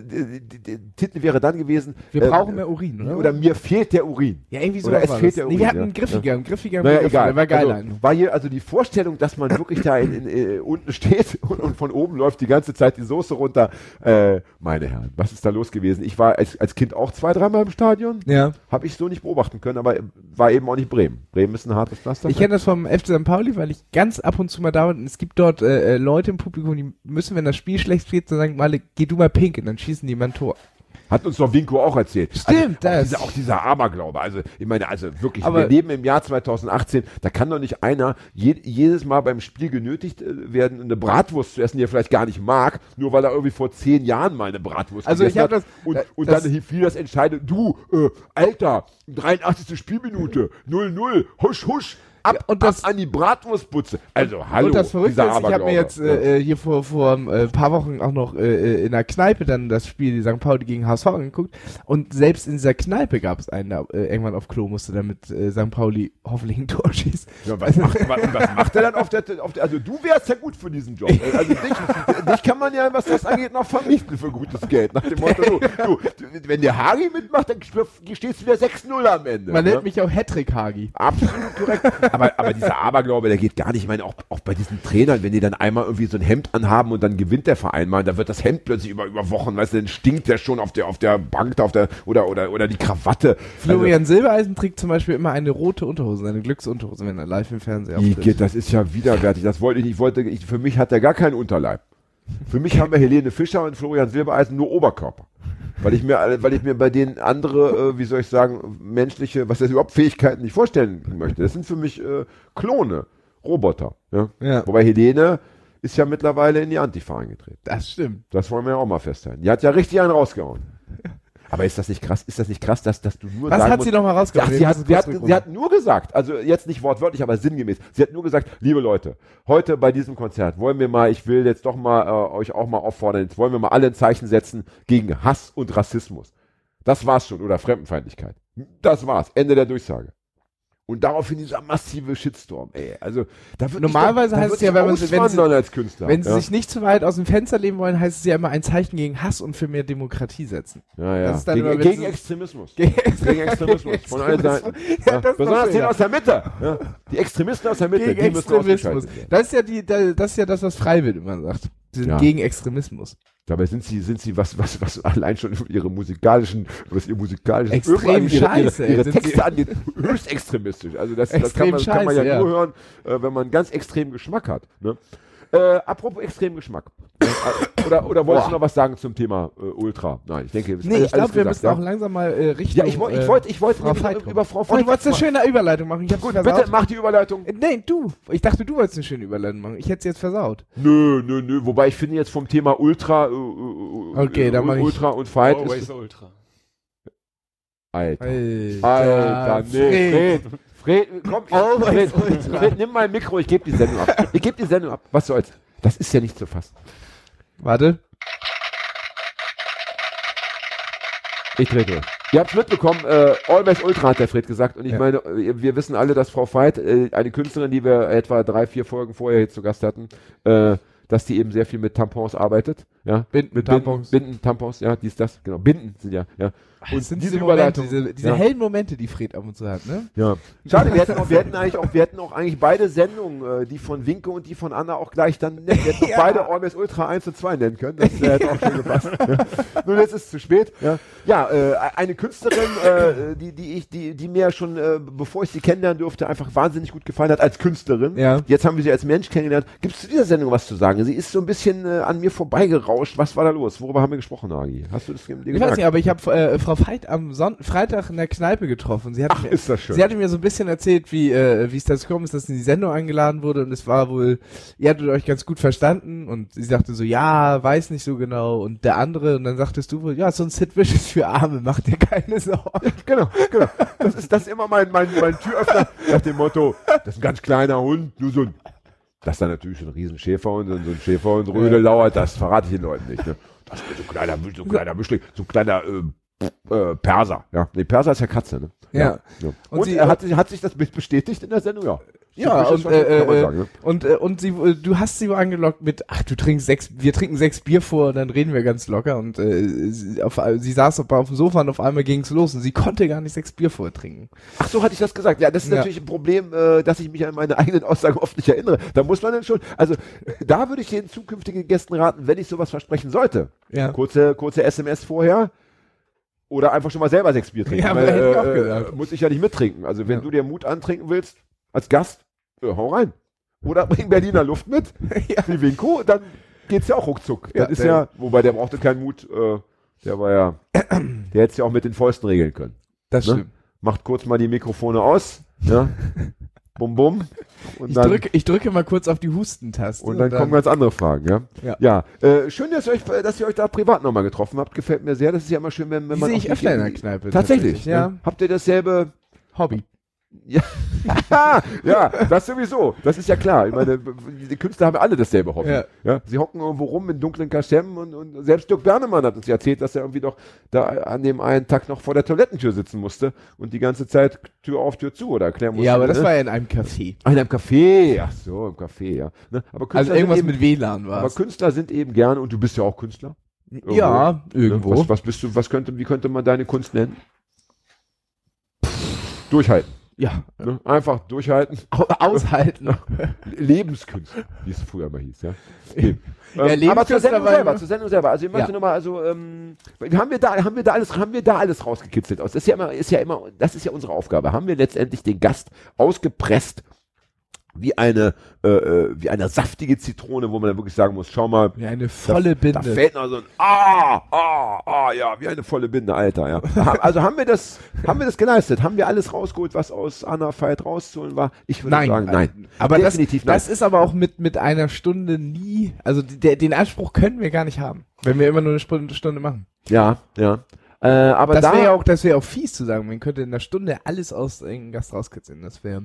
Titel wäre dann gewesen. Wir äh, brauchen mehr Urin, oder? Oder mir fehlt der Urin. ja, irgendwie so oder es fehlt das. der Nee, Urin, wir hatten einen griffiger, einen griffiger, Naja, egal. war geil. also, war hier also die Vorstellung, dass man wirklich da in, in, äh, unten steht und, und von oben läuft die ganze Zeit die Soße runter. Äh, meine Herren, was ist da los gewesen? Ich war als, als Kind auch zwei, dreimal im Stadion. ja. Habe ich so nicht beobachten können, aber war eben auch nicht Bremen. Bremen ist ein hartes Pflaster. Ich kenne das vom FC St. Pauli, weil ich ganz ab und zu mal da bin. und Es gibt dort äh, äh, Leute im Publikum, die müssen, wenn das Spiel schlecht geht, dann sagen, Male, geh du mal pinkeln, dann schießen die mal ein Tor. Hat uns doch Winko auch erzählt. Stimmt, also, auch, das. dieser, auch dieser Aberglaube. Also, ich meine, also wirklich, Aber- wir leben im Jahr 2018, da kann doch nicht einer je, jedes Mal beim Spiel genötigt äh, werden, eine Bratwurst zu essen, die er vielleicht gar nicht mag, nur weil er irgendwie vor zehn Jahren mal eine Bratwurst Also ich gegessen hab hat. das- und, äh, und das- dann fiel das Entscheidende, du, äh, Alter, 83. Spielminute, 0-0, husch, husch, ab, und das- ab an die Bratwurstbutze. Also, hallo, und das Verrückte ist, ich habe mir jetzt äh, äh, hier vor vor ein äh, paar Wochen auch noch äh, äh, in der Kneipe dann das Spiel St. Pauli gegen HSV angeguckt und selbst in dieser Kneipe gab es einen, der äh, irgendwann auf Klo musste, damit äh, St. Pauli hoffentlich ein Tor schießt. Ja, was, macht, was, was macht er dann auf der, auf der also du wärst ja gut für diesen Job. Also dich, dich kann man ja, was das angeht, noch vermieten für gutes Geld. Nach dem Motto, du, du, wenn der Hagi mitmacht, dann stehst du wieder 6-0 am Ende. Man ne? nennt mich auch Hattrick Hagi. Absolut korrekt. Aber, aber dieser Aberglaube, der geht gar nicht. Ich meine, auch, auch bei diesen Trainern, wenn die dann einmal irgendwie so ein Hemd anhaben und dann gewinnt der Verein mal, da wird das Hemd plötzlich über, über Wochen, weißt du, dann stinkt der schon auf der, auf der Bank da, auf der, oder, oder, oder die Krawatte. Florian Silbereisen trägt zum Beispiel immer eine rote Unterhose, eine Glücksunterhose, wenn er live im Fernseher auftritt. geht, das ist ja widerwärtig. Das wollte ich nicht. Ich wollte, ich, für mich hat er gar keinen Unterleib. Für mich haben wir Helene Fischer und Florian Silbereisen nur Oberkörper. Weil ich mir, weil ich mir bei denen andere, äh, wie soll ich sagen, menschliche, was das überhaupt Fähigkeiten nicht vorstellen möchte. Das sind für mich äh, Klone, Roboter. Ja? Ja. Wobei Helene ist ja mittlerweile in die Antifa eingetreten. Das stimmt. Das wollen wir ja auch mal festhalten. Die hat ja richtig einen rausgehauen. Aber ist das nicht krass? Ist das nicht krass, dass, dass du nur Was sagen hat musst- sie nochmal Ach, rausgebracht? sie, hat, sie, hat, sie hat nur gesagt, also jetzt nicht wortwörtlich, aber sinngemäß, sie hat nur gesagt, liebe Leute, heute bei diesem Konzert wollen wir mal, ich will jetzt doch mal äh, euch auch mal auffordern, jetzt wollen wir mal alle ein Zeichen setzen gegen Hass und Rassismus. Das war's schon, oder Fremdenfeindlichkeit. Das war's, Ende der Durchsage. Und daraufhin dieser massive Shitstorm, ey. Also, da wird Normalerweise doch, da heißt es ja, wenn man sie- wenn sie- als Künstler. Wenn sie ja. sich nicht zu weit aus dem Fenster leben wollen, heißt es ja immer ein Zeichen gegen Hass und für mehr Demokratie setzen. ja, ja. das ist dann gegen, immer, gegen sie- Extremismus. Gegen Gegen Extremismus. Von allen Seiten. Ja, besonders schön. aus der Mitte. Ja. Die Extremisten aus der Mitte, Gegen die Extremismus. Das ist ja die, da- das ist ja das, was Freiwild immer sagt. Sie sind Ja. gegen Extremismus. Dabei sind sie, sind sie was, was, was allein schon ihre musikalischen, was ihr musikalisches Extrem ihre, scheiße, ihre, ihre Texte angeht, höchst extremistisch. Also das, das kann, man, kann man ja, scheiße, ja. nur hören, äh, wenn man ganz extremen Geschmack hat. Ne? Äh, apropos extrem Geschmack. Äh, oder, oder wolltest du noch was sagen zum Thema äh, Ultra? Nein, ich denke, ist Nee, ich glaube, wir gesagt, müssen ja? auch langsam mal äh, Richtung Ja, ich, woll- ich äh, wollte, ich wollte Frau Veit über, Frau Oh, Veit du wolltest eine machen. schöne Überleitung machen. Ich hab's Gut, versaut. bitte mach die Überleitung. Äh, Nee, du. Ich dachte, du wolltest eine schöne Überleitung machen. Ich hätte sie jetzt versaut. Nö, nö, nö. Wobei ich finde jetzt vom Thema Ultra, äh, äh, Okay, äh, dann mach ich- Ultra und Fight Always ist, Ultra. Alter. Alter, Alter, nee, Fred. Fred, komm, Always Fred. Fred, nimm mein Mikro, ich gebe die Sendung ab. Ich gebe die Sendung ab. Was soll's? Das ist ja nicht zu fassen. Warte. Ich drehe durch. Ihr habt's mitbekommen, äh, Always Ultra hat der Fred gesagt. Und ich Ja. meine, äh, wir wissen alle, dass Frau Veit, äh, eine Künstlerin, die wir etwa drei, vier Folgen vorher hier zu Gast hatten, äh, dass die eben sehr viel mit Tampons arbeitet. ja. Binden, mit Tampons. Binden, Binden, Tampons, ja, dies, das, genau. Binden sind ja, ja. Und sind diese diese Momente, diese, diese ja. hellen Momente, die Fred ab und zu hat, ne? Ja. Schade, wir hätten, auch, wir hätten eigentlich auch, wir hätten auch eigentlich beide Sendungen, äh, die von Winke und die von Anna auch gleich dann nennen. Wir hätten auch Ja. beide Always Ultra 1 und 2 nennen können. Das äh, hätte auch schon gepasst. ja. Nur jetzt ist es zu spät. Ja, ja äh, eine Künstlerin, äh, die, die ich, die, die mir schon, äh, bevor ich sie kennenlernen durfte, einfach wahnsinnig gut gefallen hat als Künstlerin. Ja. Jetzt haben wir sie als Mensch kennengelernt. Gibt es zu dieser Sendung was zu sagen? Sie ist so ein bisschen äh, an mir vorbeigerauscht. Was war da los? Worüber haben wir gesprochen, Agi? Hast du das dir Ich gemerkt? weiß nicht, aber ich habe äh, Frau Veit am Son Freitag in der Kneipe getroffen. Sie hat Ach, mir, ist das schön. Sie hatte mir so ein bisschen erzählt, wie äh, wie es dazu gekommen ist, dass sie in die Sendung eingeladen wurde und es war wohl, ihr hattet euch ganz gut verstanden und sie sagte so, ja, weiß nicht so genau und der andere und dann sagtest du wohl, ja, so ein Sid Vicious für Arme, mach dir keine Sorgen. Genau, genau. Das ist, das ist immer mein, mein, mein Türöffner nach dem Motto, das ist ein ganz kleiner Hund, nur so ein, dass da natürlich so ein riesen Schäferhund und so ein Schäferhund Röde lauert, das verrate ich den Leuten nicht. Ne? Das ist so ein kleiner, so ein kleiner Mischling, so ein kleiner äh, äh, Perser. Ja, nee, Perser ist ja Katze, ne? Ja. ja. Und Und, sie- er hat, sich- hat sich das Bild bestätigt in der Sendung? Ja. Ja, und, schon- äh, äh, sagen, ne? und, äh, und sie, äh, du hast sie angelockt mit, ach, du trinkst sechs, wir trinken sechs Bier vor, und dann reden wir ganz locker und äh, sie, auf, sie saß auf, auf dem Sofa und auf einmal ging's los und sie konnte gar nicht sechs Bier vortrinken. Ach so hatte ich das gesagt. Ja, das ist Ja. natürlich ein Problem, äh, dass ich mich an meine eigenen Aussagen oft nicht erinnere. Da muss man dann schon, also da würde ich den zukünftigen Gästen raten, wenn ich sowas versprechen sollte. Ja. Kurze, kurze SMS vorher. Oder einfach schon mal selber sechs Bier trinken. Ja, weil, hätte ich auch äh, muss ich ja nicht mittrinken. Also wenn Ja. du dir Mut antrinken willst, als Gast, äh, hau rein. Oder bring Berliner Luft mit, ja. wie Winko, dann geht's ja auch ruckzuck. Ja, das ist ja, wobei der brauchte keinen Mut, äh, der war ja, der hätte es ja auch mit den Fäusten regeln können Das Ne? stimmt. macht kurz mal die Mikrofone aus, ja, bum bum, und Ich dann, drücke, ich drücke mal kurz auf die Hustentaste. und dann kommen ganz andere Fragen, ja. Ja. Ja, äh, schön, dass ihr euch, dass ihr euch da privat nochmal getroffen habt, gefällt mir sehr. Das ist ja immer schön, wenn, wenn man sehe ich öfter in der Kneipe. Tatsächlich, Ja. Ne? Habt ihr dasselbe? Hobby. Ja, ja, das sowieso. Das ist ja klar. Ich meine, die Künstler haben alle dasselbe Hobby. Ja. Ja. Sie hocken irgendwo rum in dunklen Kaschemmen und, und selbst Dirk Bernemann hat uns erzählt, dass er irgendwie doch da an dem einen Tag noch vor der Toilettentür sitzen musste und die ganze Zeit Tür auf, Tür zu oder erklären musste. Ja, aber das ne? war ja in einem Café. Ah, in einem Café. Ach so, im Café, ja. Ne? Aber Künstler Also irgendwas eben, mit WLAN war aber. Künstler sind eben gerne und du bist ja auch Künstler. Ja, Ne? irgendwo. Was, was bist du, was könnte, wie könnte man deine Kunst nennen? Durchhalten. Ja. Ne? Einfach durchhalten. Au- Aushalten. Lebenskünstler, wie es früher mal hieß, ja. Ja, Ähm, aber zur Sendung selber, immer- zur Sendung selber. Also ich möchte Ja. nur mal, also ähm, haben wir da, haben wir da alles, haben wir da alles rausgekitzelt aus. Das ist ja immer, ist ja immer, das ist ja unsere Aufgabe. Haben wir letztendlich den Gast ausgepresst wie eine, äh, äh, wie eine saftige Zitrone, wo man dann wirklich sagen muss, schau mal, Wie eine volle da Binde. fällt noch so ein Ah, ah, ah, ja, wie eine volle Binde, Alter, ja. Also haben wir das, haben wir das geleistet? Haben wir alles rausgeholt, was aus Anna Veit rauszuholen war? Ich würde Nein, sagen, nein. Aber das, Definitiv nein. das ist aber auch mit, mit einer Stunde nie, also der, den Anspruch können wir gar nicht haben, wenn wir immer nur eine Stunde, Stunde machen. Ja, ja. Äh, aber das da, wäre ja auch, das wäre auch fies zu sagen, man könnte in einer Stunde alles aus irgendeinem Gast rauskitzeln, das wäre,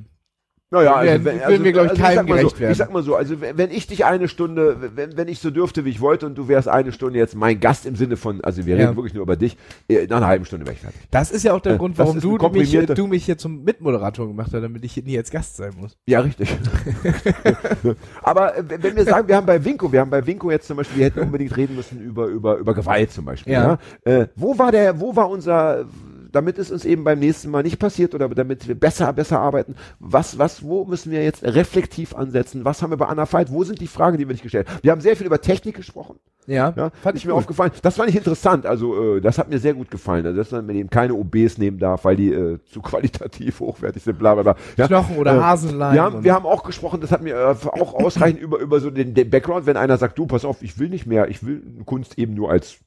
naja, werden- würden wir, glaub ich, keinem sag mal so, werden. Ich sag mal so, also wenn wenn ich dich eine Stunde, wenn, wenn ich so dürfte, wie ich wollte, und du wärst eine Stunde jetzt mein Gast im Sinne von, also wir Ja. reden wirklich nur über dich, äh, nach einer halben Stunde wäre ich fertig. das ist ja auch der Äh, Grund, warum du mich, du mich hier zum Mitmoderator gemacht hast, damit ich hier nie als Gast sein muss. Ja, richtig. Aber äh, wenn wir sagen, wir haben bei Winko, wir haben bei Winko jetzt zum Beispiel, wir hätten unbedingt reden müssen über, über, über Gewalt zum Beispiel. Ja. Ja. Äh, wo war der, wo war unser, damit es uns eben beim nächsten Mal nicht passiert oder damit wir besser, besser arbeiten, was, was, wo müssen wir jetzt reflektiv ansetzen? Was haben wir bei Anna Veit? Wo sind die Fragen, die wir nicht gestellt haben? Wir haben sehr viel über Technik gesprochen. Ja, Ja, fand ich mir gut. aufgefallen. Das fand ich interessant. Also äh, das hat mir sehr gut gefallen. Also dass man eben keine OBs nehmen darf, weil die äh, zu qualitativ hochwertig sind. Bla bla bla. Ja. Knochen oder Äh, Hasenlein. Wir haben, wir haben auch gesprochen, das hat mir äh, auch ausreichend über, über so den, den Background, wenn einer sagt, du, pass auf, ich will nicht mehr, ich will Kunst eben nur als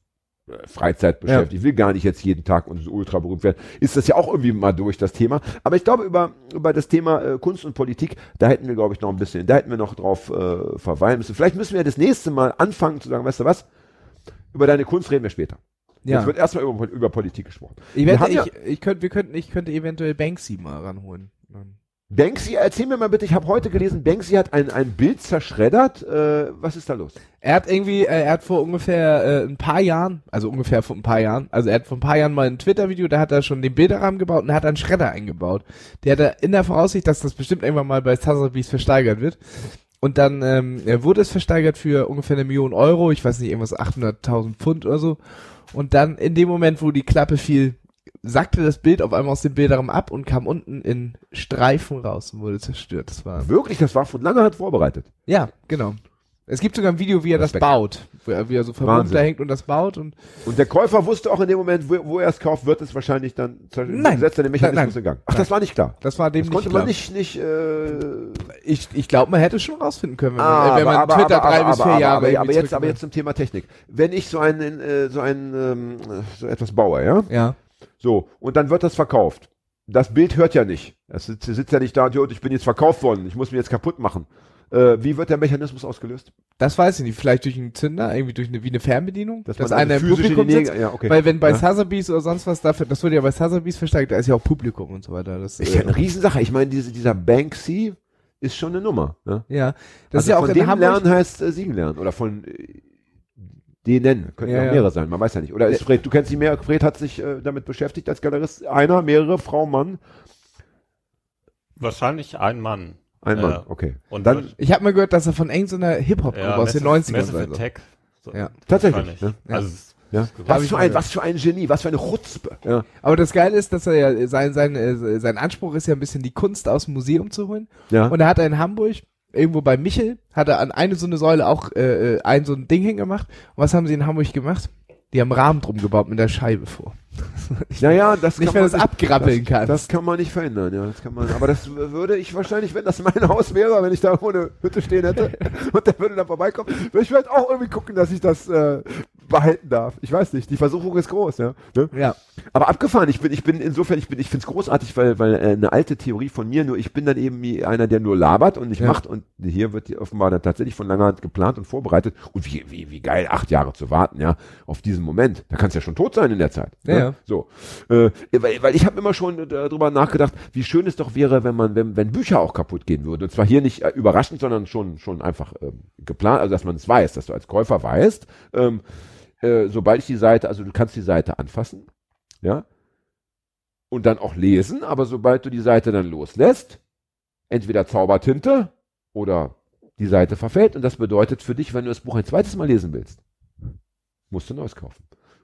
Freizeit beschäftigt, ich will gar nicht jetzt jeden Tag und so ultra berühmt werden, ist das ja auch irgendwie mal durch das Thema. Aber ich glaube, über, über das Thema äh, Kunst und Politik, da hätten wir, glaube ich, noch ein bisschen, da hätten wir noch drauf äh, verweilen müssen. Vielleicht müssen wir das nächste Mal anfangen zu sagen, weißt du was, über deine Kunst reden wir später. ja. Jetzt wird erstmal über, über Politik gesprochen. Ich, wette, haben ja- ich, ich, könnte, wir könnten, ich könnte eventuell Banksy mal ranholen. Dann- Banksy, erzähl mir mal bitte, ich habe heute gelesen, Banksy hat ein, ein Bild zerschreddert. Äh, was ist da los? Er hat irgendwie, äh, er hat vor ungefähr äh, ein paar Jahren, also ungefähr vor ein paar Jahren, also er hat vor ein paar Jahren mal ein Twitter-Video, da hat er schon den Bilderrahmen gebaut und er hat einen Schredder eingebaut. Der hat er in der Voraussicht, dass das bestimmt irgendwann mal bei Sotheby's versteigert wird, Und dann ähm, ja, wurde es versteigert für ungefähr eine Million Euro, ich weiß nicht, irgendwas 800.000 Pfund oder so. Und dann in dem Moment, wo die Klappe fiel, sackte das Bild auf einmal aus dem Bilderrahmen ab und kam unten in Streifen raus und wurde zerstört. Das war Wirklich, das war von langer Hand vorbereitet. ja, genau. Es gibt sogar ein Video, wie er das Respekt. baut, wo er, wie er so Wahnsinn. da hängt und das baut und Und der Käufer wusste auch in dem Moment, wo, wo er es kauft, wird es wahrscheinlich dann Nein. setzt er den Mechanismus Nein, nein. in Gang. Ach, das war nicht klar. das war dem Das nicht konnte klar. man nicht, nicht, äh, Ich, ich glaube, man hätte schon rausfinden können, wenn man, Ah, äh, wenn man aber, Twitter aber, drei bis vier aber, Jahre aber, irgendwie aber jetzt, aber jetzt zum Thema Technik. Wenn ich so einen, äh, so einen, ähm, so etwas baue, ja, Ja. So, und dann wird das verkauft. Das Bild hört ja nicht. Es sitzt, sitzt ja nicht da und "Jo, ich bin jetzt verkauft worden, ich muss mich jetzt kaputt machen. Äh, wie wird der Mechanismus ausgelöst? Das weiß ich nicht. Vielleicht durch einen Zünder, irgendwie durch eine, wie eine Fernbedienung, Dass dass einer im Publikum sitzt. Ja, okay. Weil wenn bei Ja. Sotheby's oder sonst was dafür, das wurde ja bei Sotheby's versteigert, da ist ja auch Publikum und so weiter. Das, Ist ja äh, eine Riesensache. Ich meine, diese, dieser Banksy ist schon eine Nummer. Ne? ja. Das also ist ja auch von in dem Hamburg. lernen heißt äh, siegen lernen. Oder von äh, denen. Könnten Ja, auch ja. mehrere sein, man weiß ja nicht. Oder ist Fred, du kennst sie mehr, Fred hat sich äh, damit beschäftigt als Galerist. Einer, mehrere, Frau, Mann. Wahrscheinlich ein Mann. Ein Ja. Mann, okay. Und Dann- Ich habe mal gehört, dass er von irgendeiner Hip-Hop-Gruppe aus den 90ern Massive sein soll. Attack. So, Ja. Tatsächlich, ne? Ja. Also, Ja. Was für, ein, was für ein Genie, was für eine Chutzpe. Ja. Aber das Geile ist, dass er ja, sein, sein, äh, sein Anspruch ist ja ein bisschen die Kunst aus dem Museum zu holen. Ja. Und er hat er in Hamburg, irgendwo bei Michel, hat er an eine so eine Säule auch äh, äh, ein so ein Ding hingemacht. Und was haben sie in Hamburg gemacht? Die haben Rahmen drum gebaut mit der Scheibe vor. Naja, das Nicht, kann man du es abgrappeln das, kannst. Das kann man nicht verhindern, ja. Das kann man, aber das würde ich wahrscheinlich, wenn das mein Haus wäre, wenn ich da eine Hütte stehen hätte und der würde da vorbeikommen, würde ich vielleicht auch irgendwie gucken, dass ich das äh, behalten darf. Ich weiß nicht, die Versuchung ist groß, ja. Ne? ja. Aber abgefahren, ich bin, ich bin insofern, ich bin, ich finde es großartig, weil, weil äh, eine alte Theorie von mir, nur ich bin dann eben wie einer, der nur labert und nicht Ja. macht und hier wird die offenbar dann tatsächlich von langer Hand geplant und vorbereitet und wie, wie, wie geil, acht Jahre zu warten, ja, auf diesen Moment. Da kannst du ja schon tot sein in der Zeit. Ja, ne? ja. So, äh, weil, weil ich habe immer schon äh, darüber nachgedacht, wie schön es doch wäre, wenn man, wenn, wenn Bücher auch kaputt gehen würden. Und zwar hier nicht äh, überraschend, sondern schon, schon einfach ähm, geplant, also dass man es weiß, dass du als Käufer weißt, ähm, äh, sobald ich die Seite, also du kannst die Seite anfassen, ja, und dann auch lesen, aber sobald du die Seite dann loslässt, entweder Zaubertinte oder die Seite verfällt und das bedeutet für dich, wenn du das Buch ein zweites Mal lesen willst, musst du neues kaufen.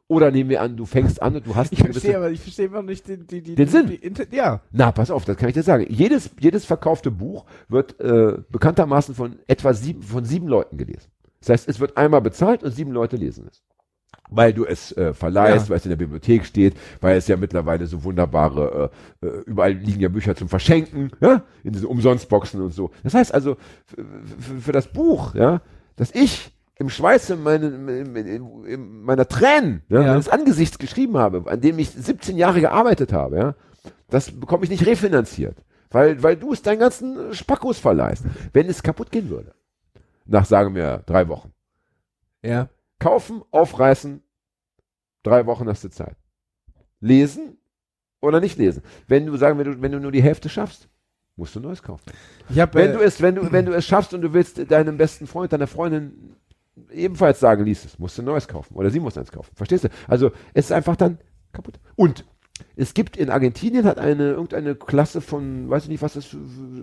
Oder nehmen wir an, du fängst an und du hast Ich verstehe aber, ich verstehe immer nicht den, die, die, Den Sinn. Die, ja. Na, pass auf, das kann ich dir sagen. Jedes, jedes verkaufte Buch wird äh, bekanntermaßen von etwa sieben, von sieben Leuten gelesen. Das heißt, es wird einmal bezahlt und sieben Leute lesen es. Weil du es äh, verleihst, Ja. weil es in der Bibliothek steht, weil es ja mittlerweile so wunderbare, äh, äh, überall liegen ja Bücher zum Verschenken, ja, in diesen Umsonstboxen und so. Das heißt also, für, das Buch, ja, das ich im Schweiße meinen, in, in, in meiner Tränen, ja, Ja. meines Angesichts geschrieben habe, an dem ich 17 Jahre gearbeitet habe, ja, das bekomme ich nicht refinanziert, weil, weil du es deinen ganzen Spackos verleihst. Wenn es kaputt gehen würde, nach, sagen wir, drei Wochen. Ja. Kaufen, aufreißen, drei Wochen hast du Zeit. Lesen oder nicht lesen. Wenn du, sagen wir, du- wenn du nur die Hälfte schaffst, musst du neues kaufen. Habe Wenn äh, du es, wenn du, wenn du es schaffst und du willst deinem besten Freund, deiner Freundin ebenfalls sagen, lies es, musst du neues kaufen. Oder sie muss eins kaufen. Verstehst du? Also, es ist einfach dann kaputt. Und es gibt in Argentinien hat eine, irgendeine Klasse von, weiß ich nicht, was das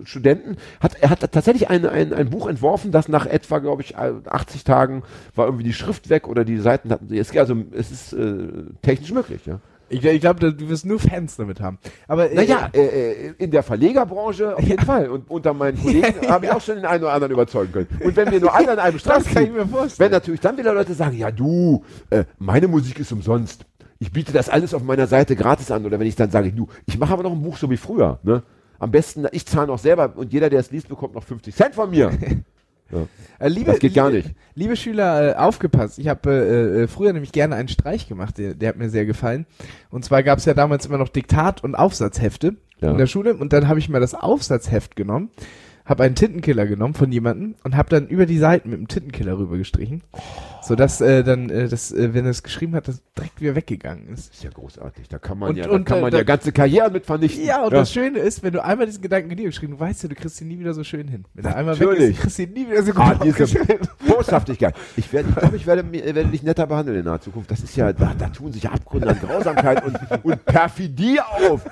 Studenten, hat, er hat tatsächlich ein, ein, ein Buch entworfen, das nach etwa, glaube ich, 80 Tagen war irgendwie die Schrift weg oder die Seiten hatten, es, also, es ist äh, technisch möglich, ja. ich, ich glaube, du wirst nur Fans damit haben. Aber äh, Naja, äh, äh, in der Verlegerbranche auf jeden Fall. Und unter meinen Kollegen habe ich auch schon den einen oder anderen überzeugen können. Und wenn wir nur alle an einem Strang das kann ich ziehen, mir wenn natürlich dann wieder Leute sagen, ja du, äh, meine Musik ist umsonst. Ich biete das alles auf meiner Seite gratis an. Oder wenn ich dann sage, du, ich mache aber noch ein Buch so wie früher. Ne? Am besten, ich zahle noch selber und jeder, der es liest, bekommt noch 50 Cent von mir. Äh, liebe, Das geht gar nicht. Liebe Schüler, äh, aufgepasst. Ich habe äh, äh, früher nämlich gerne einen Streich gemacht, der, der hat mir sehr gefallen. Und zwar gab es ja damals immer noch Diktat- und Aufsatzhefte Ja. in der Schule. Und dann habe ich mal das Aufsatzheft genommen, habe einen Tintenkiller genommen von jemandem und habe dann über die Seiten mit dem Tintenkiller rüber gestrichen, sodass äh, dann, äh, das, äh, wenn er es geschrieben hat, das direkt wieder weggegangen ist. Ist ja großartig. Da kann man Und- ja, und, da kann äh, man da- ja ganze Karrieren mit vernichten. Ja, und das Schöne ist, wenn du einmal diesen Gedanken niedergeschrieben hast, du weißt ja, du kriegst ihn nie wieder so schön hin. Wenn er einmal weg Natürlich. ist, kriegst du ihn nie wieder so gut Ah, diese. Boshaftigkeit. Ich werde, ich glaube, ich werde, mir- werde dich netter behandeln in naher Zukunft. Das ist ja, da, da tun sich Abgründe an Grausamkeit und, und Perfidie auf.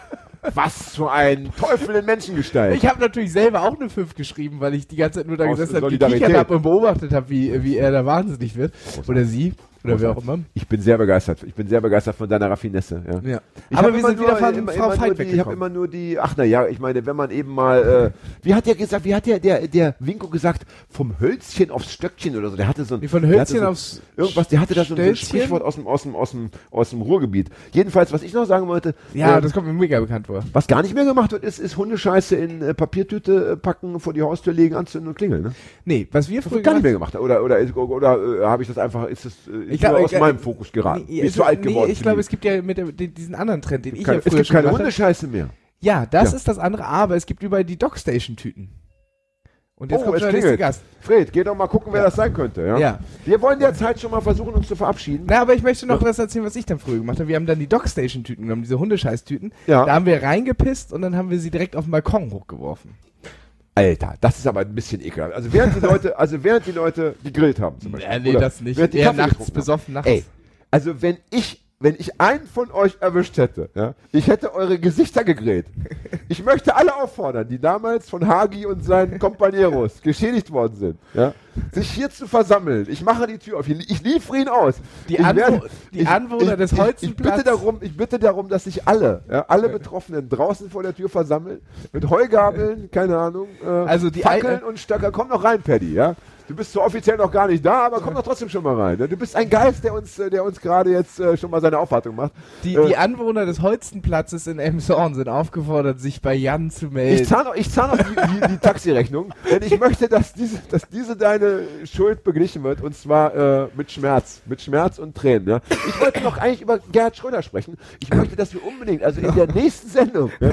Was für ein Teufel in Menschengestalt. Ich habe natürlich selber auch eine 5 geschrieben, weil ich die ganze Zeit nur da Aus gesessen habe, gekichert habe und beobachtet habe, wie, wie er da wahnsinnig wird. Oder sie. Oder wer auch immer. Ich bin sehr begeistert. Ich bin sehr begeistert von deiner Raffinesse. Ja. Ja. Ich Aber wir sind wieder von immer, Frau immer die, Ich habe immer nur die, ach na ja, ich meine, wenn man eben mal, äh, wie hat der gesagt, wie hat der, der, der Winko gesagt, vom Hölzchen aufs Stöckchen oder so, der hatte so ein, Wie von Hölzchen so, aufs irgendwas, der hatte da so ein? Sprichwort aus dem, aus dem, aus dem, aus dem Ruhrgebiet. Jedenfalls, was ich noch sagen wollte, Ja, äh, das kommt mir mega bekannt vor. was gar nicht mehr gemacht wird, ist, ist Hundescheiße in äh, Papiertüte äh, packen, vor die Haustür legen, anzünden und klingeln, ne? Nee, was wir früher gar nicht gemacht mehr gemacht. Oder, oder, ist- oder, äh, habe ich das einfach, ist das, äh, ist Ich glaub, aus ich- meinem Fokus geraten? Nee, Bist du alt geworden? Nee, ich für glaube, es gibt ja mit der, diesen anderen Trend, den ich keine, ja es früher gibt schon keine. Hundescheiße mehr. Ja, das Ja. ist das andere, aber es gibt überall die Dockstation-Tüten. Und jetzt Oh, kommt es schon der nächste. Gast. Fred, geh doch mal gucken, wer das sein könnte. Ja? Ja. Wir wollen derzeit schon mal versuchen, uns zu verabschieden. Na, aber ich möchte noch was erzählen, was ich dann früher gemacht habe. Wir haben dann die Dockstation-Tüten genommen, diese Hundescheißtüten. Ja. Da haben wir reingepisst und dann haben wir sie direkt auf den Balkon hochgeworfen. Alter, das ist aber ein bisschen ekelhaft. Also während die Leute, also während die Leute gegrillt haben zum Beispiel. Ja, nee, das nicht. Während die Kaffee nachts, besoffen nachts. Ey, also wenn ich, wenn ich einen von euch erwischt hätte, ja, ich hätte eure Gesichter gegrillt. Ich möchte alle auffordern, die damals von Hagi und seinen Kompaneros geschädigt worden sind, ja, sich hier zu versammeln. Ich mache die Tür auf. Ich, ich liefere ihn aus. Die ich Anwo- die Anwohner des ich, ich Holzenplatz- bitte darum, ich bitte darum, dass sich alle, ja, alle Betroffenen draußen vor der Tür versammeln, mit Heugabeln, keine Ahnung, äh, Also die Fackeln Al- und Stöcker. Komm noch rein, Paddy, ja. Du bist zwar offiziell noch gar nicht da, aber komm doch trotzdem schon mal rein. Ne? Du bist ein Geist, der uns, äh, der uns gerade jetzt äh, schon mal seine Aufwartung macht. Die, Äh, die Anwohner des Holzenplatzes in Emshorn sind aufgefordert, sich bei Jan zu melden. Ich zahle noch, ich zahl noch die, die, die Taxirechnung, denn ich möchte, dass diese, dass diese deine Schuld beglichen wird und zwar äh, mit Schmerz, mit Schmerz und Tränen. Ja? Ich wollte noch eigentlich über Gerhard Schröder sprechen. Ich möchte, dass wir unbedingt, also in der nächsten Sendung, ja,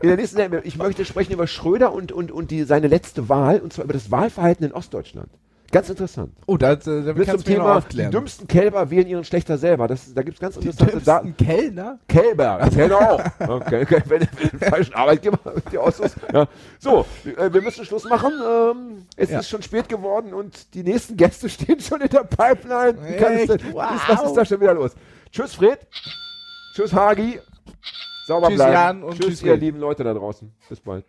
in der nächsten Sendung, ich möchte sprechen über Schröder und und und die seine letzte Wahl und zwar über das Wahlverhalten in Ostdeutschland. Ganz interessant. oh, da, da, Mit zum Thema, die aufklären. dümmsten Kälber wählen ihren Schlechter selber. Das, da gibt es ganz Die interessante Daten. dümmsten Kellner? Kälber, das hätte auch. Okay, okay, wenn du den falschen Arbeitgeber die aussuchst. Ja. So, äh, wir müssen Schluss machen. Ähm, es Ja. ist schon spät geworden und die nächsten Gäste stehen schon in der Pipeline. Echt? denn- Wow. Was, was ist da schon wieder los? Tschüss, Fred. Tschüss, Hagi. Sauber Tschüss, bleiben. Jan, und tschüss, tschüss, ihr lieben Leute da draußen. Bis bald.